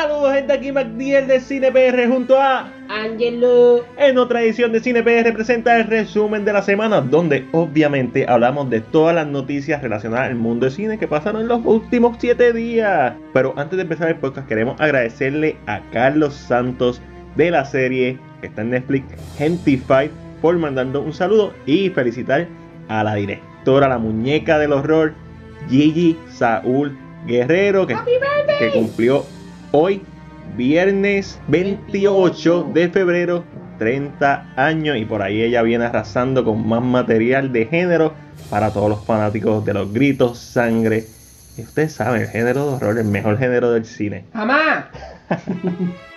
Saludos gente, aquí MacDiel de CinePR junto a Angelo. en otra edición de CinePR presenta el resumen de la semana donde obviamente hablamos de todas las noticias relacionadas al mundo de cine que pasaron en los últimos 7 días. Pero antes de empezar el podcast queremos agradecerle a Carlos Santos de la serie que está en Netflix Gentify por mandando un saludo y felicitar a la directora, la muñeca del horror Gigi Saúl Guerrero que, que cumplió hoy viernes 28 de febrero 30 años y por ahí ella viene arrasando con más material de género para todos los fanáticos de los gritos, sangre. Y ustedes saben, el género de horror, el mejor género del cine. Jamás.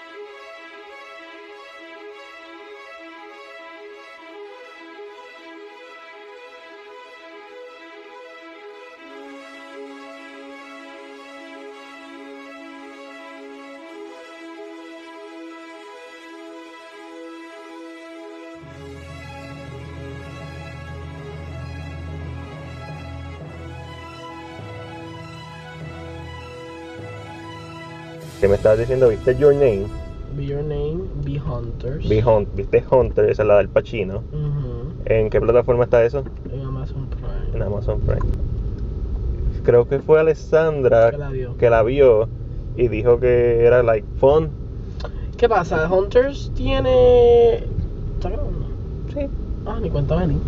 ¿Qué me estabas diciendo? ¿Viste Your Name? Be Your Name, Be Hunters. Vi Hunt, ¿Viste Hunter? Esa es la del Pacino. Ujú, ¿En qué plataforma está eso? En Amazon Prime. En Amazon Prime. Creo que fue Alessandra Que la vio. que la vio y dijo que era like fun. ¿Qué pasa? Hunters tiene. ¿Está grabando? Sí. Ah, ni cuenta vení.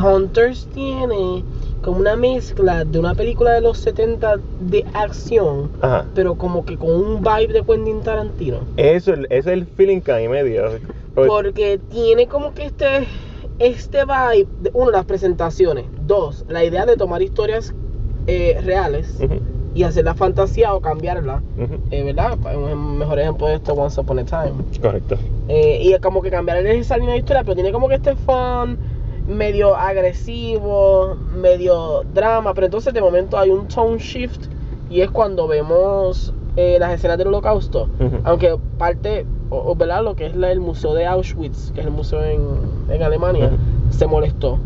Hunters tiene como una mezcla de una película de los 70 de acción, Ajá. pero como que con un vibe de Quentin Tarantino. Eso ese es el feeling que a mí me dio. Porque- Porque tiene como que este, este vibe, de, uno, las presentaciones, dos, la idea de tomar historias eh, reales Ujú, y hacer la fantasía o cambiarla, ujú. eh, ¿verdad? Un mejor ejemplo de esto, Once Upon a Time. Correcto. Eh, y como que cambiar esa línea de historia, pero tiene como que este fun, medio agresivo, medio drama, pero entonces de momento hay un tone shift y es cuando vemos eh, las escenas del holocausto, aunque parte, o, o, ¿verdad? Lo que es la- el museo de Auschwitz, que es el museo en, en Alemania, se molestó.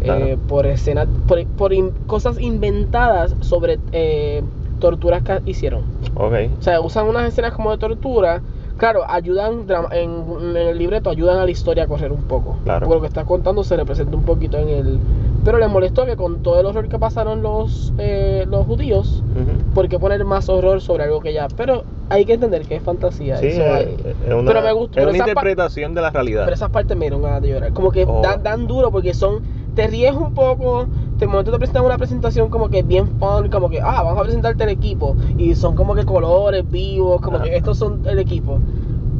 Claro. eh, por escenas, por, por in- cosas inventadas sobre eh, torturas que hicieron. Ok. O sea, usan unas escenas como de tortura. Claro, ayudan en, en el libreto, ayudan a la historia a correr un poco. Claro. Porque lo que está contando se representa un poquito en el. Pero les molestó que con todo el horror que pasaron los, eh, los judíos, Ujú. ¿por qué poner más horror sobre algo que ya? Pero hay que entender que es fantasía. Sí, eso es, hay- es una, pero me gustó. es una interpretación de la realidad. pero esas partes me dieron ganas de llorar. Como que Oh. dan, dan duro porque son. Te ríes un poco. De momento te presentan una presentación como que bien fun. Como que, ah, vamos a presentarte el equipo. Y son como que colores vivos. Como que estos son el equipo.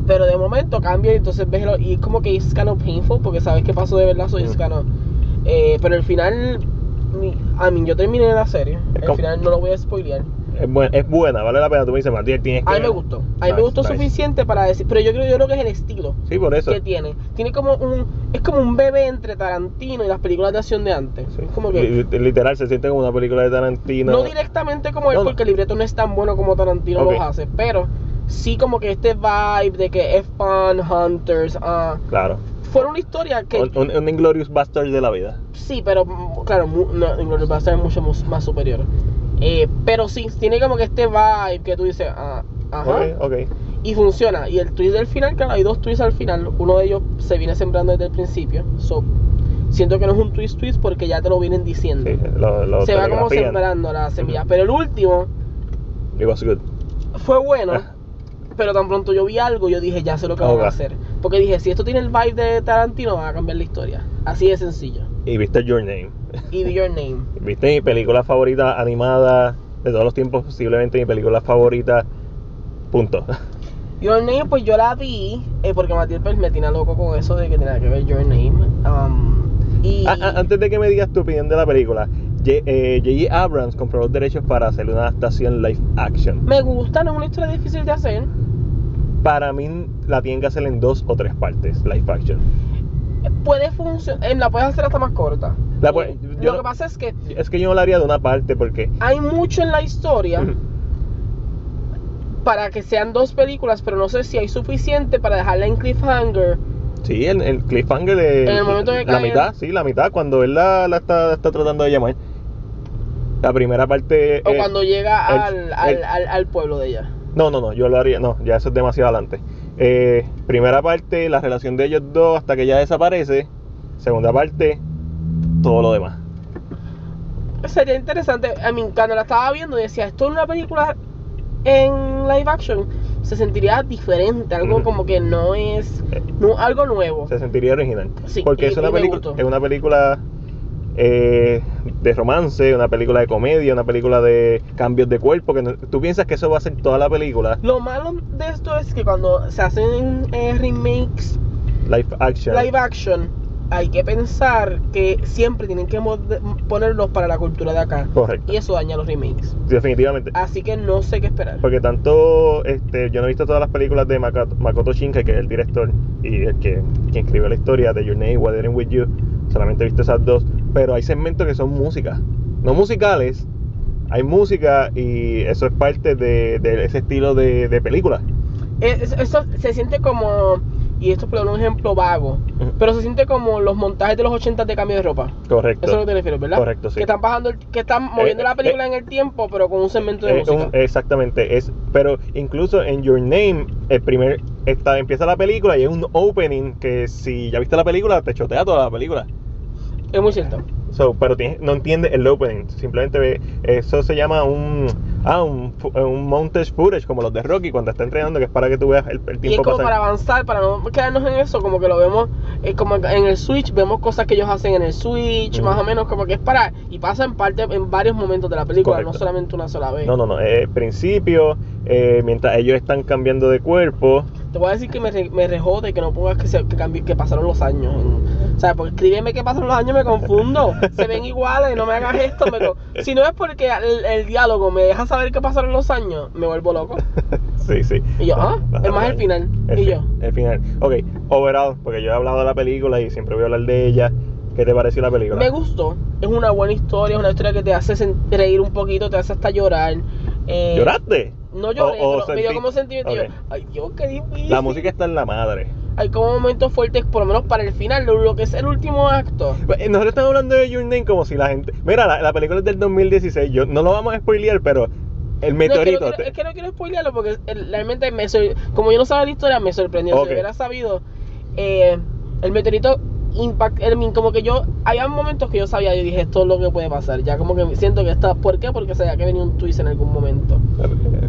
Pero de momento cambia y entonces ves. y es como que es kind of painful. Porque sabes qué pasó de verdad. So it's Mm. kind of- eh, pero el final. A mí, yo terminé la serie. Es como- final no lo voy a spoilear. Es, buen- es buena, vale la pena. Tú me dices, Matías, tienes que. A mí ver". me gustó. A mí me Nice, gustó nice. suficiente para decir. Pero yo creo, yo creo que es el estilo Sí, por eso. que tiene. Tiene como un. Es como un bebé entre Tarantino y las películas de acción de antes. Sí. Es como que. Li- Literal, se siente como una película de Tarantino. No directamente como él, No, no. porque el libreto no es tan bueno como Tarantino Ok. los hace. Pero sí como que este vibe de que es fun, Hunters. ah Claro. fue una historia que. Un, un, un Inglorious Bastard de la vida. Sí, pero claro, mu- no, Inglourious Basterds es mucho más superior. Eh, pero sí, tiene como que este vibe que tú dices, ah, ajá. Ok, ok. Y funciona. Y el twist del final, claro, hay dos twists al final. Uno de ellos se viene sembrando desde el principio. So, siento que no es un twist twist porque ya te lo vienen diciendo. Sí, lo, lo se va como sembrando la semilla. Pero el último It was good. fue bueno. Ah. Pero tan pronto yo vi algo, yo dije, ya sé lo que van Ok. a hacer. Porque dije, si esto tiene el vibe de Tarantino, van a cambiar la historia. Así de sencillo. Y viste Your Name. Y Be Your Name. Viste mi película favorita animada de todos los tiempos, posiblemente mi película favorita. Punto. Your Name, pues yo la vi, eh, porque pues, me tiene loco con eso de que tenía que ver Your Name. Um, y Ah, ah, antes de que me digas tu opinión de la película, J- eh, J.J. Abrams compró los derechos para hacer una adaptación live action. me gusta, no es una historia difícil de hacer. Para mí la tienen que hacer en dos o tres partes, live action. Puede funcionar, la puedes hacer hasta más corta. La pu- Eh, yo lo no- que pasa es que Es que yo no la haría de una parte porque... hay mucho en la historia para que sean dos películas, pero no sé si hay suficiente para dejarla en cliffhanger. Sí, en el cliffhanger de... En el momento que La cae- mitad, sí, la mitad, cuando él la, la está, está tratando de llamar. La primera parte... O eh, cuando llega el- al, el- al, al, al pueblo de ella. No, no, no, yo lo haría. No, ya eso es demasiado adelante. Eh, primera parte, la relación de ellos dos hasta que ella desaparece. Segunda parte, todo lo demás. Sería interesante. A mí, cuando la estaba viendo, decía, esto es una película en live action. Se sentiría diferente, algo como que no es no, algo nuevo. Se sentiría original. Sí, Porque y- es, una película, es una película eh, de romance, una película de comedia, una película de cambios de cuerpo. Que no- tú piensas que eso va a ser toda la película. Lo malo de esto es que cuando se hacen eh, remakes Live action. live action, hay que pensar que siempre tienen que ponerlos para la cultura de acá. Correcto. Y eso daña los remakes. Definitivamente. Así que no sé qué esperar. Porque tanto, este, yo no he visto todas las películas de Makoto, Makoto Shinkai, que es el director y el que quien escribió la historia de Your Name, Weathering With You. Solamente he visto esas dos. Pero hay segmentos que son música. No musicales. Hay música y eso es parte de, de ese estilo de, de película. Es- Eso se siente como, y esto es un ejemplo vago, pero se siente como los montajes de los 80 de cambio de ropa. Correcto. Eso es lo que te refieres, ¿verdad? Correcto, sí. Que están bajando, el- que están moviendo Eh, la película eh, en el tiempo, pero con un segmento de Eh, un- música. exactamente, es, pero incluso en Your Name, el primer, está, empieza la película y es un opening que si ya viste la película, te chotea toda la película. Es muy cierto. So, pero no entiendes el opening, simplemente ve, eso se llama un, ah, un, fu- un montage footage, como los de Rocky cuando está entrenando, que es para que tú veas el, el Y es tiempo como pasar. para avanzar, para no quedarnos en eso, como que lo vemos, eh, como en el Switch, vemos cosas que ellos hacen en el Switch, más o menos como que es para, y pasa en parte, en varios momentos de la película, Correcto. no solamente una sola vez. No, no, no, eh, principio, eh, mientras ellos están cambiando de cuerpo, Te voy a decir que me, me rejode que no pongas que, se, que, cambi- que pasaron los años. en- o sea, porque escríbeme que pasaron los años, me confundo. Se ven iguales, no me hagas esto. Me si no es porque el, el diálogo me deja saber que pasaron los años, me vuelvo loco. sí, sí. Y yo, ah, Vas a es más el final. El, y yo, el final. Ok, overall, porque yo he hablado de la película y siempre voy a hablar de ella. ¿Qué te pareció la película? me gustó. Es una buena historia, es una historia que te hace reír un poquito, te hace hasta llorar. Eh, ¿Lloraste? No lloré, O- o pero me dio como sentimiento. yo. Ay, Dios, qué difícil. La música está en la madre. Hay como momentos fuertes, por lo menos para el final, lo, lo que es el último acto. Eh, Nosotros estamos hablando de Your Name como si la gente. Mira, la, la película es del 2016. Yo, no lo vamos a spoilear, pero el No, es, que meteorito. no es que no quiero spoilearlo porque realmente me como yo no sabía la historia me sorprendió. Ok. Si hubiera sabido eh, el meteorito impact, el min- como que yo había momentos que yo sabía, yo dije esto es lo que puede pasar. Ya como que siento que está, ¿por qué? Porque sabía que venía un twist en algún momento.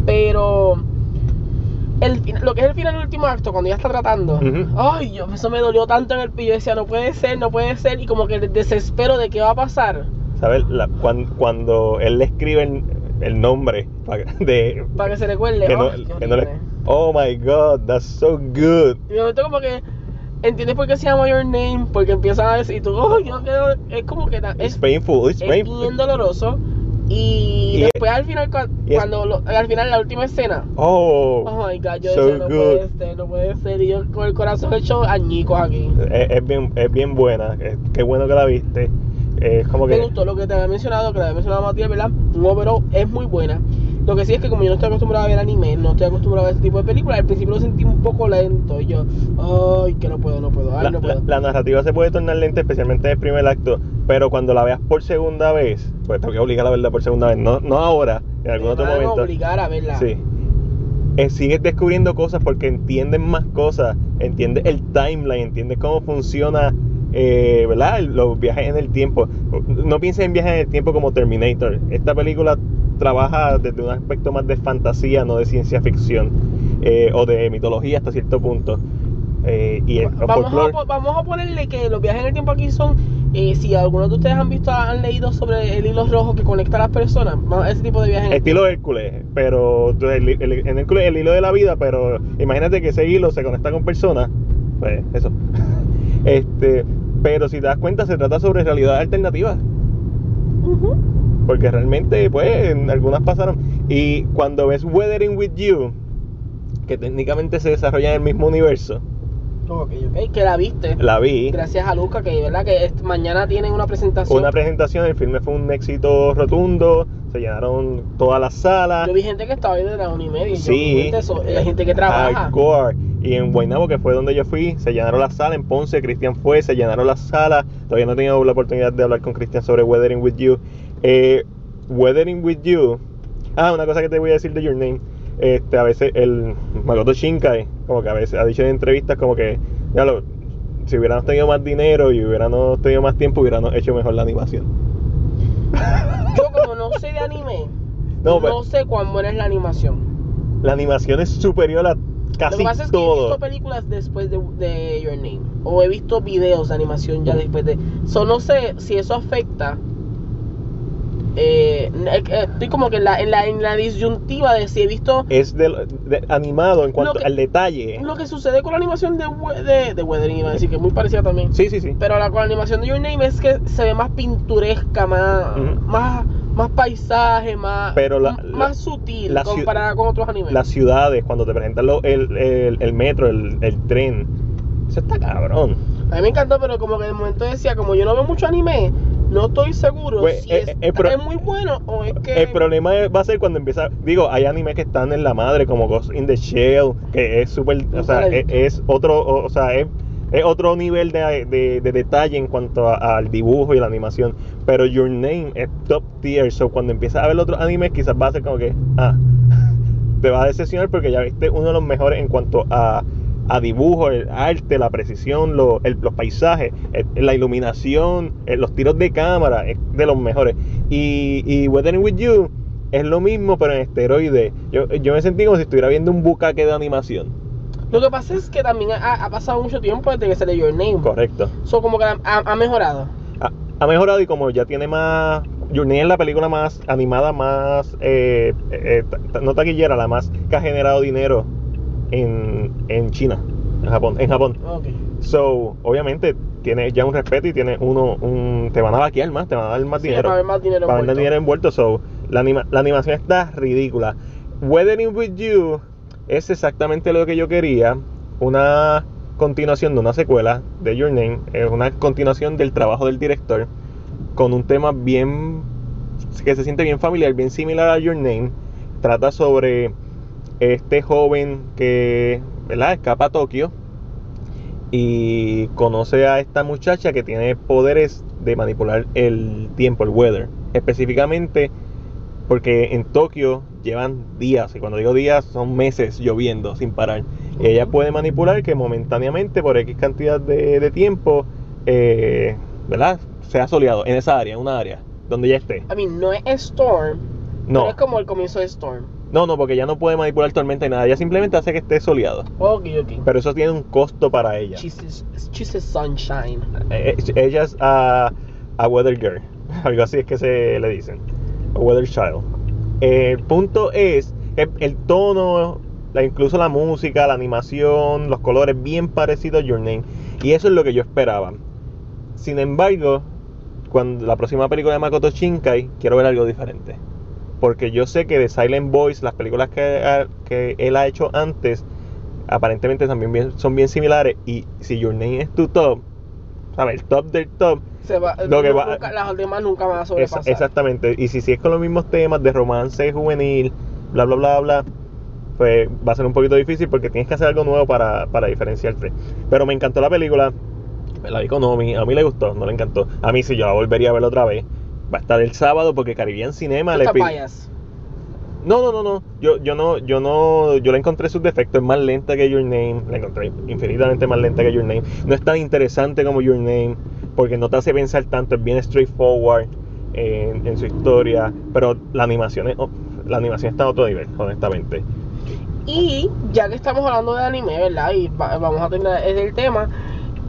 Pero el, lo que es el final del último acto, cuando ya está tratando, Ujú. ay, yo, eso me dolió tanto en el pillo. Yo decía, no puede ser, no puede ser. Y como que el desespero de qué va a pasar. ¿Sabes? La- cuan- cuando, él le escribe el, el nombre pa- de. Para que se recuerde. que no- qué que no le- oh my god, that's so good. Y momento como que entiendes por qué se llama Your Name, porque empiezan a decir, tú, oh, yo quiero, es como que ta- It's es, painful, it's es painful. bien doloroso. Y, Y- después al final, cua- y es- cuando, lo- al final, la última escena, Oh, oh my god, yo so decía, no good. puede ser, no puede ser. Y yo con el corazón hecho añicos aquí. Es, es bien, es bien buena. es- qué bueno que la viste. Es como Me que. gustó lo que te había mencionado, que le había mencionado Matías, ¿verdad? Un overall es muy buena. Lo que sí es que como yo no estoy acostumbrado a ver anime, no estoy acostumbrado a este tipo de películas, al principio lo sentí un poco lento y yo, ay, que no puedo, no puedo, ay, La, no puedo. la- la narrativa se puede tornar lenta, especialmente en el primer acto, pero cuando la veas por segunda vez, pues tengo que obligar a verla por segunda vez, no, no ahora, en algún Me otro momento. obligar a verla. Sí. Eh, sigues descubriendo cosas porque entiendes más cosas, entiendes el timeline, entiendes cómo funciona, eh, ¿verdad? Los viajes en el tiempo. No pienses en viajes en el tiempo como Terminator. Esta película trabaja desde un aspecto más de fantasía, no de ciencia ficción, eh, o de mitología hasta cierto punto. Eh, y el Vamos a, vamos a ponerle que los viajes en el tiempo aquí son, eh, si algunos de ustedes han visto, han leído sobre el hilo rojo que conecta a las personas, ese tipo de viajes Estilo Hércules, pero el, el- en Hércules el hilo de la vida, pero imagínate que ese hilo se conecta con personas, pues eso. Este, pero si te das cuenta se trata sobre realidades alternativas. Porque realmente pues en algunas pasaron y cuando ves Weathering with You, que técnicamente se desarrolla en el mismo universo, Ok, ok, que la viste. la vi. Gracias a Luca, que verdad que mañana tienen una presentación. Una presentación, el filme fue un éxito rotundo, se llenaron todas las salas. Yo vi gente que estaba ahí de la una y media. yo, Sí, "Gente, eso, hay gente que trabaja. Hardcore. Y en Guaynabo, que fue donde yo fui, se llenaron las salas. En Ponce, Cristian fue, se llenaron las salas. Todavía no he tenido la oportunidad de hablar con Cristian sobre Weathering with You. Eh, Weathering with You. Ah, una cosa que te voy a decir de Your Name. este, a veces el Makoto Shinkai, como que a veces ha dicho en entrevistas como que, ya lo, si hubiéramos tenido más dinero y hubiéramos tenido más tiempo, hubiéramos hecho mejor la animación. Yo como no sé de anime, No, no, pero- sé cuán buena es la animación. La animación es superior a Lo casi que pasa es que he todo. visto películas después de, de Your Name. O he visto videos de animación ya después de. So, no sé si eso afecta. Eh, eh, eh, estoy como que en la, en, la, en la disyuntiva de si he visto Es del- de- animado en cuanto que- al detalle. lo que sucede con la animación de, de, de Weathering, iba a decir que es muy parecida también. Sí, sí, sí. Pero la, con la animación de Your Name es que se ve más pinturesca, más, Ujú. más, más paisaje, más, Pero la- m- la- más sutil la comparada con otros animes. Las ciudades, cuando te presentan lo- el, el- el metro, el, el tren. Eso está cabrón. A mí me encantó, pero como que de momento decía, como yo no veo mucho anime, no estoy seguro Pues, si eh, es, eh, pro- es muy bueno o es que... El problema va a ser cuando empieza. Digo, hay animes que están en la madre, como Ghost in the Shell, que es súper. O sea, he es, otro. O, sea, es, es otro nivel de, de- de detalle en cuanto a- al dibujo y la animación. Pero Your Name es top tier. So cuando empiezas a ver otros animes, quizás va a ser como que. Ah, te va a decepcionar porque ya viste uno de los mejores en cuanto a. A dibujo, el arte, la precisión, lo- el- los paisajes, el- la iluminación, eh, los tiros de cámara, es de los mejores. Y, y Weathering with You es lo mismo, pero en esteroide. Yo, yo me sentí como si estuviera viendo un bucaque de animación. Lo que pasa es que también ha, ha pasado mucho tiempo desde que salió Your Name. Correcto. So, como que ha, ha mejorado. Ha, ha mejorado y como ya tiene más. Journey es la película más animada, más. eh, eh, ta- no taquillera, la más que ha generado dinero en, en China, en Japón. En Japón. Ok. So, obviamente, tiene ya un respeto y tiene uno. Un, te van a vaquear más, te van a dar más Sí, dinero. para ver más dinero para envuelto. dinero envuelto. So, la, anima- la animación está ridícula. Weathering with You es exactamente lo que yo quería. Una continuación de una secuela de Your Name. Es una continuación del trabajo del director. Con un tema bien. que se siente bien familiar, bien similar a Your Name. Trata sobre este joven que. ¿verdad? escapa a Tokio y conoce a esta muchacha que tiene poderes de manipular el tiempo, el weather. Específicamente porque en Tokio llevan días, y cuando digo días son meses lloviendo sin parar. Y ella puede manipular que momentáneamente, por X cantidad de, de tiempo, eh, ¿verdad? Sea soleado en esa área, en una área donde ella esté. I mean, no es Storm, No, pero es como el comienzo de Storm. No, no, porque ella no puede manipular tormenta y nada. Ella simplemente hace que esté soleado. Ok, ok. Pero eso tiene un costo para ella. She's, she's a sunshine. Eh, eh, ella es a, a Weather Girl, algo así es que se le dicen, a Weather Child. Eh, el punto es el tono, la, incluso la música, la animación, los colores, bien parecido a Your Name. Y eso es lo que yo esperaba. Sin embargo, cuando la próxima película de Makoto Shinkai, quiero ver algo diferente. Porque yo sé que de Silent Voice, las películas que, que él ha hecho antes, aparentemente también bien- son bien similares. Y si Your Name es tu top, ¿sabes? El top del top, Se va, Lo que va- nunca- las demás nunca van a sobrepasar. exactamente. Y si, si es con los mismos temas de romance juvenil, bla, bla, bla, bla, pues va a ser un poquito difícil porque tienes que hacer algo nuevo para, para diferenciarte. Pero me encantó la película. Me la vi con Omi. A mí le gustó, no le encantó. A mí sí, yo la volvería a ver otra vez. Va a estar el sábado porque Caribbean Cinema le biased. No, no, no, no. Yo, yo no, yo no, yo la encontré sus defectos. Es más lenta que Your Name. La encontré infinitamente más lenta que Your Name. No es tan interesante como Your Name. Porque no te hace pensar tanto. Es bien straightforward en, en su historia. Pero la animación es, la animación está a otro nivel, honestamente. Y ya que estamos hablando de anime, ¿verdad? Y va- vamos a terminar el tema.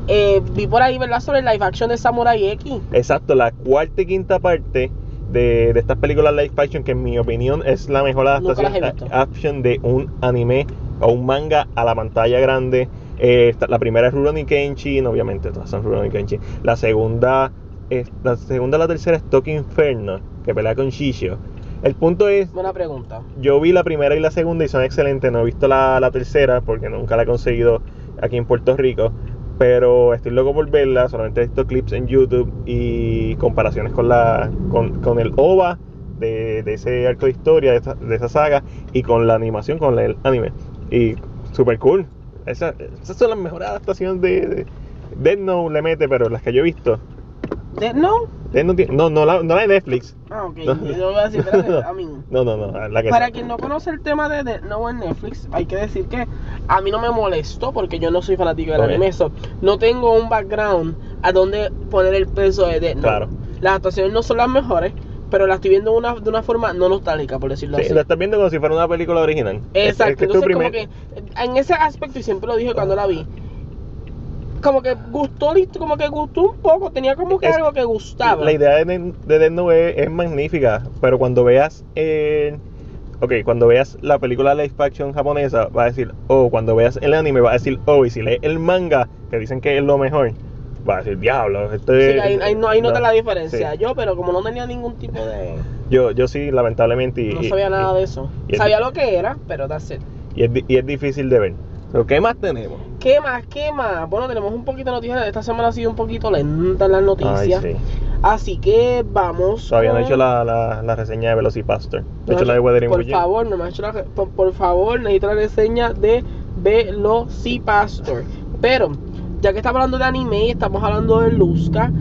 Eh, vi por ahí, ¿verdad? Sobre el live action de Samurai X. Exacto, la cuarta y quinta parte de, de estas películas live action, que en mi opinión es la mejor adaptación action de un anime o un manga a la pantalla grande. Eh, esta- la primera es Rurouni Kenshin, obviamente todas son Rurouni Kenshin. La segunda, es, la segunda, la tercera es Tokyo Inferno, que pelea con Shishio. El punto es, Buena pregunta. yo vi la primera y la segunda y son excelentes. No he visto la, la tercera porque nunca la he conseguido aquí en Puerto Rico. Pero estoy loco por verla. Solamente he visto clips en YouTube y comparaciones con la con, con el OVA de, de ese arco de historia, de esa, de esa saga, y con la animación, con el anime. Y super cool. Esa- esas son las mejores adaptaciones de, de Death Note le mete, pero las que yo he visto. De- no, no, tienen- no, no, la, no la de Netflix. Ah, ok. No. Yo voy a decir, espérate, a mí. No, no, no, la que Para sea. quien no conoce el tema de Death Note en Netflix, hay que decir que a mí no me molestó porque yo no soy fanático del Ok. anime. so, no tengo un background a donde poner el peso de Death Note. Claro. Las actuaciones no son las mejores, pero las estoy viendo de una, de una forma no nostálgica, por decirlo Sí, así. lo estás viendo como si fuera una película original. Exacto, es que es entonces como que en ese aspecto, y siempre lo dije cuando la vi, como que gustó, como que gustó un poco, tenía como que Es- algo que gustaba. La idea de, de Death Note es, es magnífica, pero cuando veas el... Ok, cuando veas la película live action japonesa, vas a decir, oh, cuando veas el anime, vas a decir, oh, y si lees el manga, que dicen que es lo mejor, vas a decir, diablo, esto Sí, es... ahí, ahí no, ahí nota la diferencia. Sí. Yo, pero como no tenía ningún tipo de... Yo, yo sí, lamentablemente, y, No y- sabía nada y- de eso. es- Sabía lo que era, pero that's it. y es, y es difícil de ver. Pero, ¿Qué más tenemos? ¿Qué más? ¿Qué más? Bueno, tenemos un poquito de noticias. Esta semana ha sido un poquito lenta en las noticias. Ay, sí. Así que vamos. Todavía no he con- hecho la, la, la reseña de Velocipastor. No he hecho la de Weathering Por favor, no me ha hecho la. Por, por favor, necesito la reseña de Velocipastor. Pero, ya que estamos hablando de anime y estamos hablando de Luzca,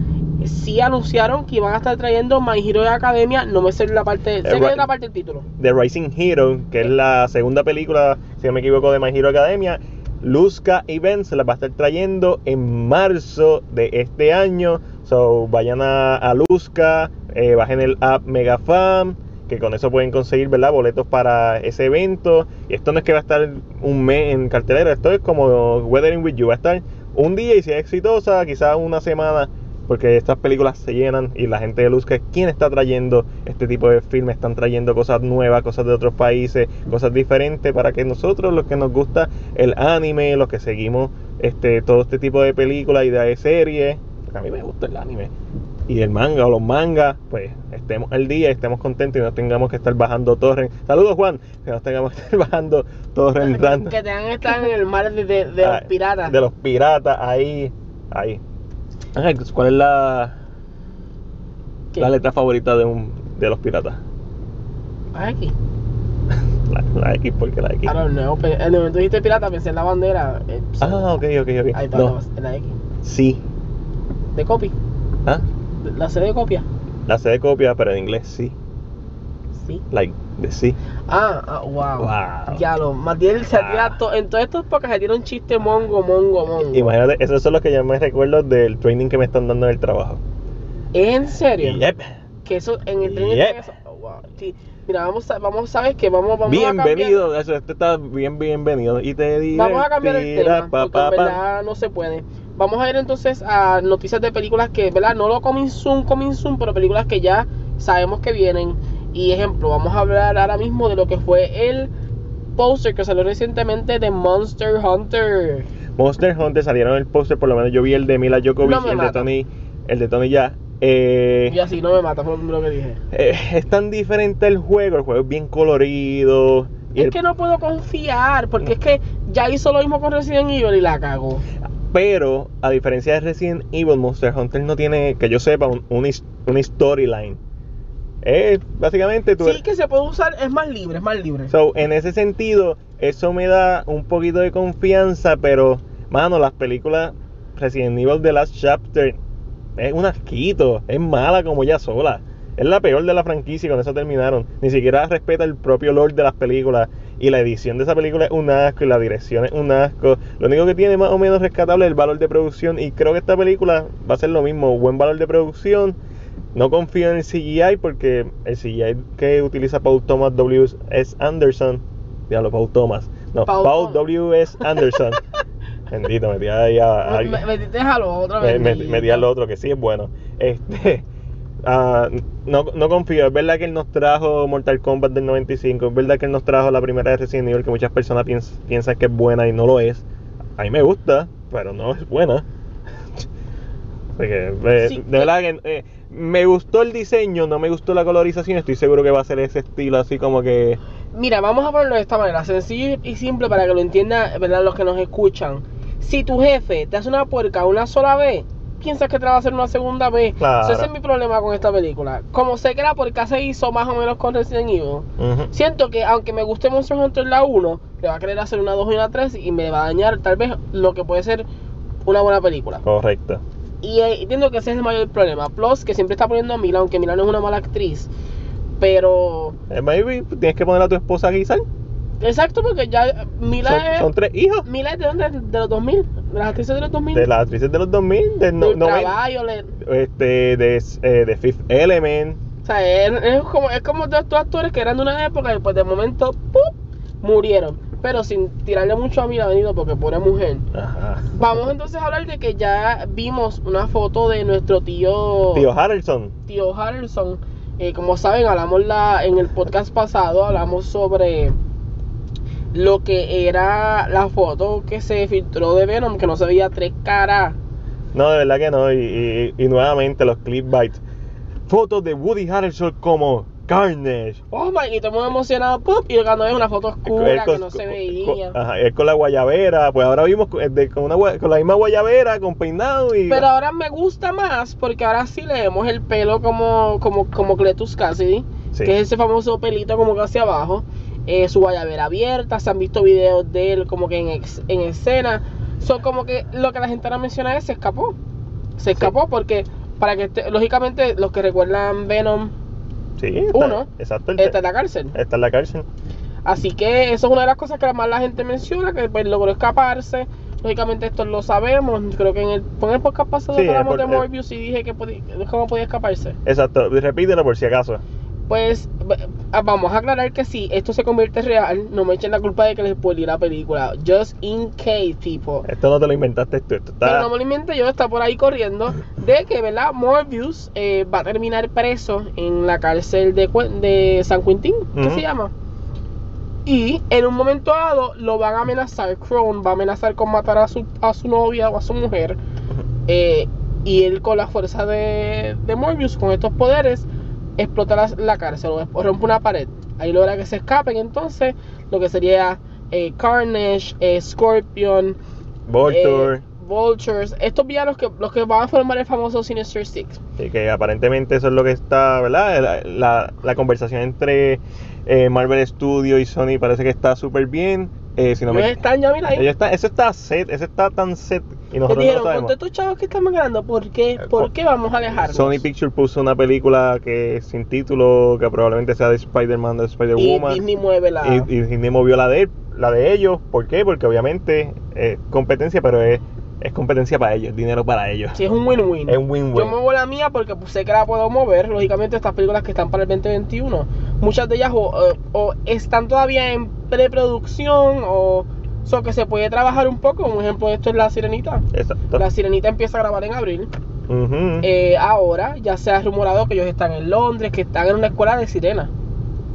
sí anunciaron que iban a estar trayendo My Hero Academia. No me sé la parte. Sé Eh, que right. es la parte del título. The Rising Hero, que es la segunda película, si no me equivoco, de My Hero Academia. Luzca Events se las va a estar trayendo en marzo de este año. So, vayan a, a Luzca, eh, bajen el app Megafam, que con eso pueden conseguir ¿verdad? boletos para ese evento. Y esto no es que va a estar un mes en cartelera, esto es como Weathering with You. Va a estar un día y si es exitosa, quizás una semana porque estas películas se llenan y la gente de Luzca es quien está trayendo este tipo de filmes, están trayendo cosas nuevas, cosas de otros países, cosas diferentes para que nosotros, los que nos gusta el anime, los que seguimos este todo este tipo de películas y de series, a mí me gusta el anime y el manga o los mangas, pues estemos al día, estemos contentos y no tengamos que estar bajando torrent. Saludos Juan, que no tengamos que estar bajando torrent random. Que tengan que estar en el mar de, de- de los Ah, piratas. De los piratas, ahí, ahí. Ángel, ¿cuál es la, ¿Qué? la letra favorita de un de los piratas? Aquí. La, la X, porque la X. I don't know. pero En el momento que dijiste pirata, pensé en la bandera. eh, so- Ah, ok, ok, ok. Ahí está, No, en la X. sí. De copy. ¿Ah? La C de copia. La C de copia, pero en inglés sí. Sí. Like, de sí. Ah, ah, wow. Wow. Ya lo. Matiel se Ah. tira to- en todas estas pocas se tira un chiste mongo, mongo, mongo. Imagínate, esos son los que yo me recuerdo del training que me están dando en el trabajo. ¿Es en serio? Yep. Que eso en el tren Yep. eso. Oh, wow. Sí. Mira, vamos a, vamos, ¿sabes qué? Vamos, vamos a cambiar. Bienvenido, eso, está bien, bienvenido. Y te diré. Vamos a cambiar el tema, pa, porque en pa. verdad no se puede. Vamos a ir entonces a noticias de películas que, ¿verdad? No lo coming soon, coming soon, pero películas que ya sabemos que vienen. Y ejemplo, vamos a hablar ahora mismo de lo que fue el poster que salió recientemente de Monster Hunter. Monster Hunter salieron el póster, por lo menos yo vi el de Mila Djokovic No y el de. Tony, el de Tony ya. Eh, Y así no me mata, fue lo que dije. eh, es tan diferente el juego, el juego es bien colorido. y Es el- que no puedo confiar, porque es que ya hizo lo mismo con Resident Evil y la cagó. Pero, a diferencia de Resident Evil, Monster Hunter no tiene, que yo sepa, un, un storyline. Es básicamente tú. Sí, que se puede usar, es más libre, es más libre. So, en ese sentido, eso me da un poquito de confianza, pero, mano, las películas Resident Evil The Last Chapter es un asquito, es mala como ya sola. Es la peor de la franquicia y con eso terminaron. Ni siquiera respeta el propio lore de las películas. Y la edición de esa película es un asco y la dirección es un asco. Lo único que tiene más o menos rescatable es el valor de producción. Y creo que esta película va a ser lo mismo. Buen valor de producción. No confío en el CGI porque el CGI que utiliza Paul Thomas W. S. Anderson. Diablo, Paul Thomas. No, Paul Paul, Thomas. W. S. Anderson. Bendito, metí ahí a, a Me- me- Metiste a lo otro. me, me, bendito. me di al otro, que sí es bueno. Este, ah, no, no confío. Es verdad que él nos trajo Mortal Kombat del 95. Es verdad que él nos trajo la primera de Resident Evil, que muchas personas piens- piensan que es buena y no lo es. A mí me gusta, pero no es buena. Así que, eh, Sí, de verdad que eh, me gustó el diseño, no me gustó la colorización. Estoy seguro que va a ser ese estilo así como que. Mira, vamos a ponerlo de esta manera, sencillo y simple para que lo entiendan, ¿verdad? Los que nos escuchan. Si tu jefe te hace una puerca una sola vez, piensas que te la va a hacer una segunda vez. Claro. So, ese es mi problema con esta película. Como sé que la puerca se hizo más o menos con Resident Evil, siento que aunque me guste Monster Hunter la 1, le va a querer hacer una 2 y una 3 y me va a dañar tal vez lo que puede ser una buena película. Correcto. Y eh, entiendo que ese es el mayor problema. Plus, que siempre está poniendo a Mila, aunque Mila no es una mala actriz. Pero. Eh, maybe tienes que poner a tu esposa a guisar. Exacto, porque ya Mila Son, es. son tres hijos. Mila es de dónde? De los 2000. De las actrices de los 2000. De las actrices de los 2000, del no, 90, Violet. este, de, eh, de Fifth Element. O sea, es, es como, es como de estos actores que eran de una época y pues de momento ¡pum! murieron. Pero sin tirarle mucho a Mila venido porque pobre mujer. Ajá. Vamos entonces a hablar de que ya vimos una foto de nuestro tío Tío Harrelson. tío Harrelson. Eh, como saben, hablamos la, en el podcast pasado, hablamos sobre lo que era la foto que se filtró de Venom, que no se veía tres caras. No, de verdad que no. Y, y- y nuevamente los clickbites. Fotos de Woody Harrelson como Carnage. Oh my, y todo mundo emocionado, ¡pum! y cuando ves una foto oscura que no se veía. con- ajá, él con la guayabera. Pues ahora vimos con, una, con la misma guayabera, con peinado y. Pero ahora me gusta más porque ahora sí le vemos el pelo como, como, como Cletus Cassidy, Sí. que es ese famoso pelito como que hacia abajo. eh, su guayabera abierta, se han visto videos de él como que en, ex- en escena. Son como que lo que la gente ahora menciona es se escapó. Se escapó porque, para que esté- lógicamente, los que recuerdan Venom Sí, está- uno, Exacto. el- está en la cárcel. está en la cárcel. Así que eso es una de las cosas que más la gente menciona, que pues logró escaparse. Lógicamente esto lo sabemos. Creo que en el, en el podcast pasado Sí, hablamos de el- Morbius y dije que podía, cómo podía escaparse. Exacto. Repítelo por si acaso. Pues ah, vamos a aclarar que si esto se convierte en real, no me echen la culpa de que les spoilé la película. Just in case, people. Esto no te lo inventaste tú. Esto está. Pero normalmente yo está por ahí corriendo de que, ¿verdad? Morbius eh, va a terminar preso en la cárcel de, San Quintín, ¿qué se llama? Y en un momento dado lo van a amenazar, Crone va a amenazar con matar a su, a su novia o a su mujer. eh, y él con la fuerza de, de Morbius, con estos poderes, explota la, la cárcel o, rompe una pared. Ahí logra que se escapen entonces lo que sería eh, Carnage, eh, Scorpion, Volture. eh, Vultures, estos villanos que los que van a formar el famoso Sinister Six. Y que aparentemente eso es lo que está, ¿verdad? La, la- la conversación entre eh, Marvel Studios y Sony parece que está súper bien. Eh, si no me- están ya, mira ahí. ellos están- eso está set, eso está tan set y nosotros no dijeron, con sabemos. estos chavos que estamos ganando, ¿por qué? ¿Por qué vamos a alejarnos? Sony Pictures puso una película que sin título, que probablemente sea de Spider-Man, de y Spider-Woman. Disney mueve la... Y, y Disney movió la de la de ellos. ¿Por qué? Porque obviamente es competencia, pero es, es competencia para ellos, dinero para ellos. Sí, es un win-win. Es un win-win. Yo muevo la mía porque pues, sé que la puedo mover. Lógicamente, estas películas que están para el 2021, muchas de ellas o, eh, o están todavía en preproducción o so, que se puede trabajar un poco. Un ejemplo de esto es La Sirenita. Exacto. La Sirenita empieza a grabar en abril. Eh, ahora ya se ha rumorado que ellos están en Londres, que están en una escuela de sirena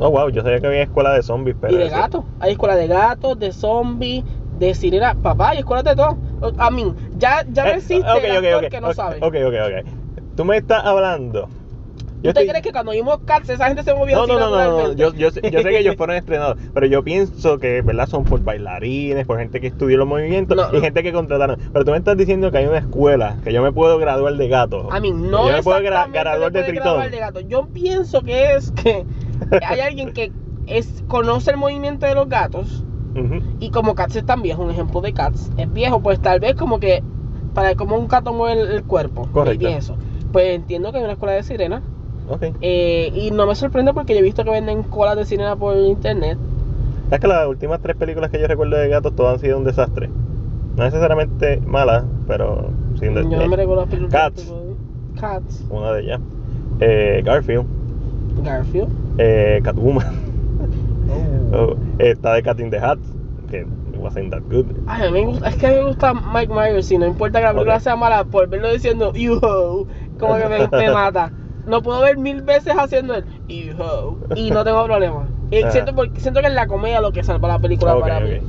Oh, wow, yo sabía que había escuela de zombies, pero. y de gatos. Hay escuela de gatos, de zombies, de sirena. Papá, hay escuelas de todo. A mí, ya, ya no Eh, existe ok, el ok, actor ok, que no sabe. Ok, ok, ok. Tú me estás hablando. ¿Tú estoy- te crees que cuando vimos Cats esa gente se movió No, así no, no, no, no? Yo, yo, sé, yo sé que ellos fueron estrenados, pero yo pienso que, ¿verdad? Son por bailarines, por gente que estudió los movimientos No, y no. gente que contrataron. Pero tú me estás diciendo que hay una escuela, que yo me puedo graduar de gato. A mí no Yo me puedo gra- graduar de tritón. graduar de gato. Yo pienso que es que hay alguien que es, conoce el movimiento de los gatos Y como Cats es tan viejo, un ejemplo de Cats es viejo, pues tal vez como que para como un gato mueve el, el cuerpo Correcto. y eso. Pues entiendo que hay una escuela de sirena Ok. eh, y no me sorprende porque yo he visto que venden colas de sirena por internet. Es que las últimas tres películas que yo recuerdo de gatos todas han sido un desastre. No necesariamente malas, pero sí un Yo desastre. no me recuerdo las películas. Cats. Cats, Una de ellas. Eh, Garfield. Garfield. Eh, Catwoman. Oh, está de Cat in the Hat. Que wasn't that good. Ay, a mí me gusta, es que a mí me gusta Mike Myers y no importa que la película sea mala, por verlo diciendo yo, como que me, me mata. Lo puedo ver mil veces haciendo el yo y no tengo problema. Y Ajá. siento, porque, siento que es la comedia lo que salva la película para mí.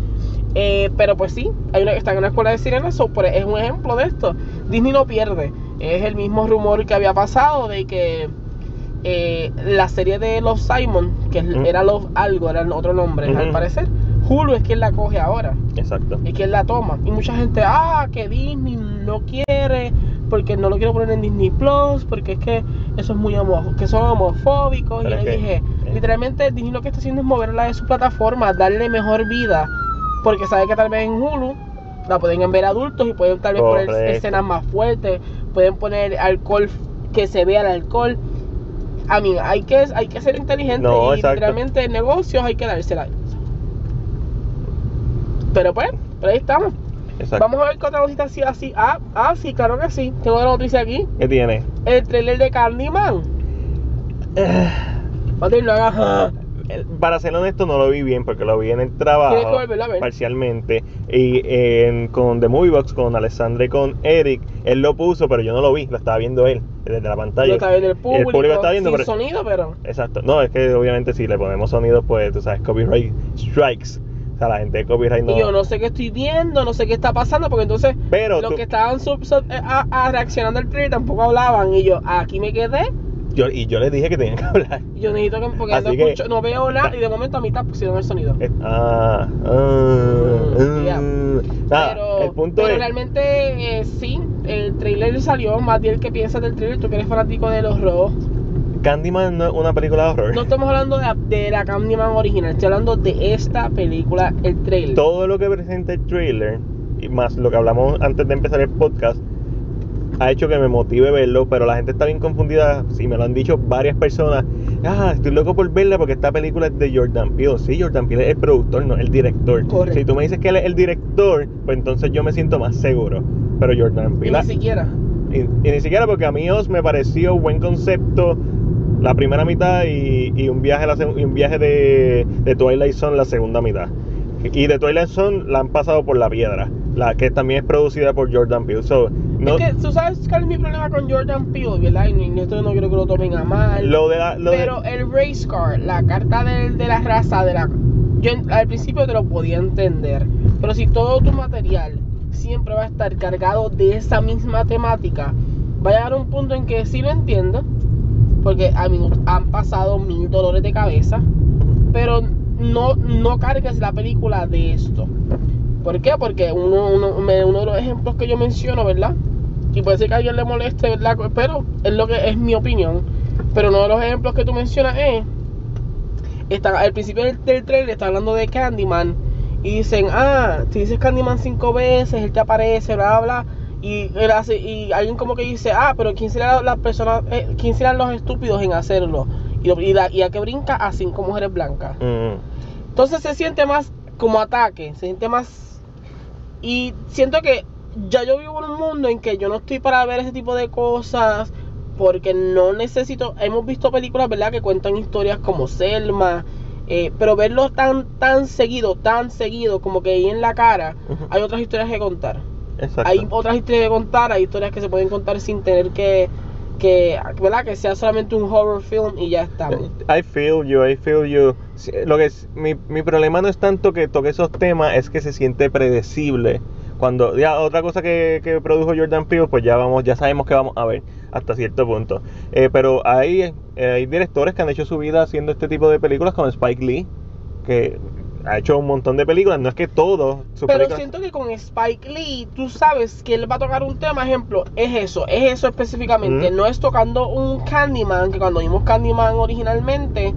Eh, pero pues sí, hay una que está en una escuela de sirenas, so, por- es un ejemplo de esto. Disney no pierde. Es el mismo rumor que había pasado de que eh, la serie de Love Simon, que era Love Algo, era el otro nombre, al parecer, Hulu es quien la coge ahora Exacto. y quien la toma. Y mucha gente, ah, que Disney no quiere, porque no lo quiero poner en Disney Plus, porque es que eso es muy homo que son homofóbicos. Pero y le dije, eh. literalmente Disney lo que está haciendo es moverla de su plataforma, darle mejor vida, porque sabe que tal vez en Hulu la pueden ver adultos y pueden tal vez poner Correcto. escenas más fuertes, pueden poner alcohol que se vea el alcohol. A mí, hay que, hay que ser inteligente No, y exacto. realmente en negocios hay que dársela. Pero pues, por ahí estamos. Exacto. Vamos a ver qué otra noticia así, así. Ah, ah, sí, claro que sí. Tengo otra noticia aquí. ¿Qué tiene? El trailer de Candyman. Martín, no hagas. Para ser honesto, no lo vi bien porque lo vi en el trabajo. Parcialmente. Y en- con The Movie Box, con Alessandra y con Eric, él lo puso, pero yo no lo vi, lo estaba viendo él desde la pantalla. Lo está viendo el público. El público viendo, sin pero- sonido, pero. Exacto. No, es que obviamente si le ponemos sonido, pues tú sabes, copyright strikes. O sea, la gente de copyright no. Y yo no sé qué estoy viendo, no sé qué está pasando, porque entonces Pero los tú- que estaban sub- sub- eh, a, a reaccionando al trailer tampoco hablaban. Y yo, aquí me quedé. Yo, y yo les dije que tenían que hablar. Yo necesito que. Porque Así no, que- escucho, no veo nada. Y de momento a mitad pusieron el sonido. Eh, Ah, ah, Mm, ah. Pero el punto pero es. realmente eh, sí, el trailer salió. Bien, ¿qué piensas del trailer? Tú que eres fanático de los rojos. Candyman no es una película de horror. No estamos hablando de la, de la Candyman original, estoy hablando de esta película, el trailer. Todo lo que presenta el trailer, y más lo que hablamos antes de empezar el podcast, ha hecho que me motive verlo, pero la gente está bien confundida, si me lo han dicho varias personas, ah, estoy loco por verla porque esta película es de Jordan Peele. Sí, Jordan Peele es el productor, no el director. Correcto. Si tú me dices que él es el director, pues entonces yo me siento más seguro. Pero Jordan Y Peele... ni siquiera. Y, y ni siquiera porque a mí Oz me pareció buen concepto la primera mitad y, y un viaje, la seg- y un viaje de, de Twilight Zone la segunda mitad. Y de Twilight Zone la han pasado por La Piedra, la que también es producida por Jordan Peele. So, no, Es que tú sabes cuál es mi problema con Jordan Peele, ¿verdad? Y ni- esto no quiero que lo tomen a mal. lo de la, lo de- pero el race car, la carta de, de la raza, de la, yo al principio te lo podía entender. Pero si todo tu material siempre va a estar cargado de esa misma temática, va a llegar un punto en que sí lo entiendo. Porque a mí han pasado mil dolores de cabeza. Pero no, no cargues la película de esto. ¿Por qué? Porque uno, uno, uno de los ejemplos que yo menciono, ¿verdad? Y puede ser que a alguien le moleste, ¿verdad? Pero es lo que es mi opinión. Pero uno de los ejemplos que tú mencionas es. Está, al principio del, trailer está hablando de Candyman. Y dicen, ah, si dices Candyman cinco veces, él te aparece, bla, bla. Y, él hace, y alguien como que dice, ah, pero ¿quién será la persona, eh, quién serán los estúpidos en hacerlo? Y, y, la- y que brinca a cinco mujeres blancas. Mm, Entonces se siente más como ataque, se siente más... Y siento que ya yo vivo en un mundo en que yo no estoy para ver ese tipo de cosas, porque no necesito... Hemos visto películas, ¿verdad?, que cuentan historias como Selma, eh, pero verlo tan, tan seguido, tan seguido, como que ahí en la cara, hay otras historias que contar. exacto. Hay otras historias que contar, hay historias que se pueden contar sin tener que... Que, ¿verdad? que sea solamente un horror film y ya estamos. I feel you, I feel you. Lo que mi, mi problema no es tanto que toque esos temas, es que se siente predecible. Cuando ya otra cosa que, que produjo Jordan Peele, pues ya vamos, ya sabemos que vamos a ver hasta cierto punto. Eh, pero hay, eh, hay directores que han hecho su vida haciendo este tipo de películas, como Spike Lee, que ha hecho un montón de películas. No es que todo sus Pero películas- siento que con Spike Lee, tú sabes que él va a tocar un tema, ejemplo, es eso, es eso específicamente. Mm. No es tocando un Candyman, que cuando vimos Candyman originalmente,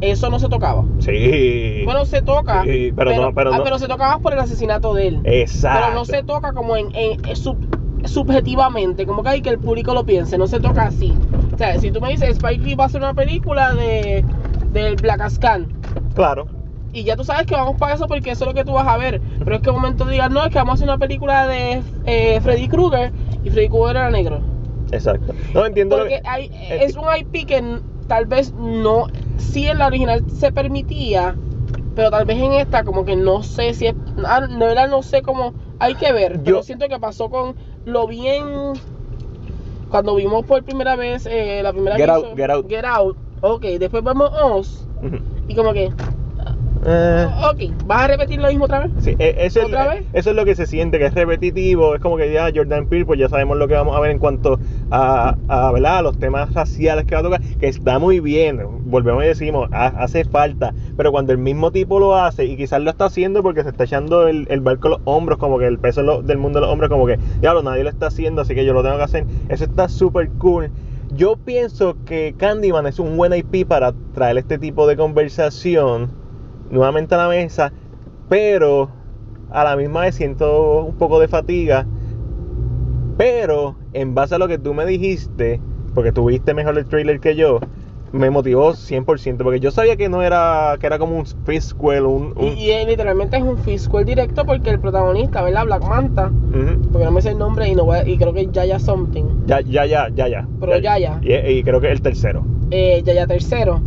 eso no se tocaba. Sí. Bueno, se toca, Sí, pero no- pero ah, no. pero se tocaba por el asesinato de él. Exacto. Pero no se toca como en, en- en sub- subjetivamente, como que hay que el público lo piense, no se toca así. O sea, si tú me dices Spike Lee va a hacer una película de del Black Ascan, Claro. Y ya tú sabes que vamos para eso porque eso es lo que tú vas a ver. Pero es que un momento digas, no, es que vamos a hacer una película de eh, Freddy Krueger y Freddy Krueger era negro. Exacto. No entiendo Porque que- hay, eh, es un IP que tal vez no, sí en la original se permitía, pero tal vez en esta como que no sé si es, ah, de verdad no sé cómo, hay que ver. Pero Yo- siento que pasó con lo bien, cuando vimos por primera vez eh, la primera Get que Out, hizo- Get Out. Get Out, ok, después vemos Oz y como que, Eh, ok, ¿vas a repetir lo mismo otra vez? Sí, e- eso es, ¿Otra vez? eso es lo que se siente, que es repetitivo, es como que ya Jordan Peele, pues ya sabemos lo que vamos a ver en cuanto a, a, ¿verdad? a los temas raciales que va a tocar, que está muy bien, volvemos y decimos, ha- hace falta, pero cuando el mismo tipo lo hace, y quizás lo está haciendo porque se está echando el, el barco a los hombros, como que el peso del mundo de los hombros, como que, diablo, nadie lo está haciendo, así que yo lo tengo que hacer, eso está súper cool. Yo pienso que Candyman es un buen IP para traer este tipo de conversación nuevamente a la mesa, pero a la misma vez siento un poco de fatiga Pero en base a lo que tú me dijiste, porque tú viste mejor el trailer que yo, me motivó 100%, porque yo sabía que no era, que era como un Fisquel, un... un Y, y, literalmente es un fiscal directo porque el protagonista, ¿verdad? Black Manta, Ujú. porque no me sé el nombre y, no voy a- y creo que es Yaya Something. Ya, ya, ya, ya, ya. Pero Yaya. Y, y creo que el tercero. Eh, Yaya Tercero.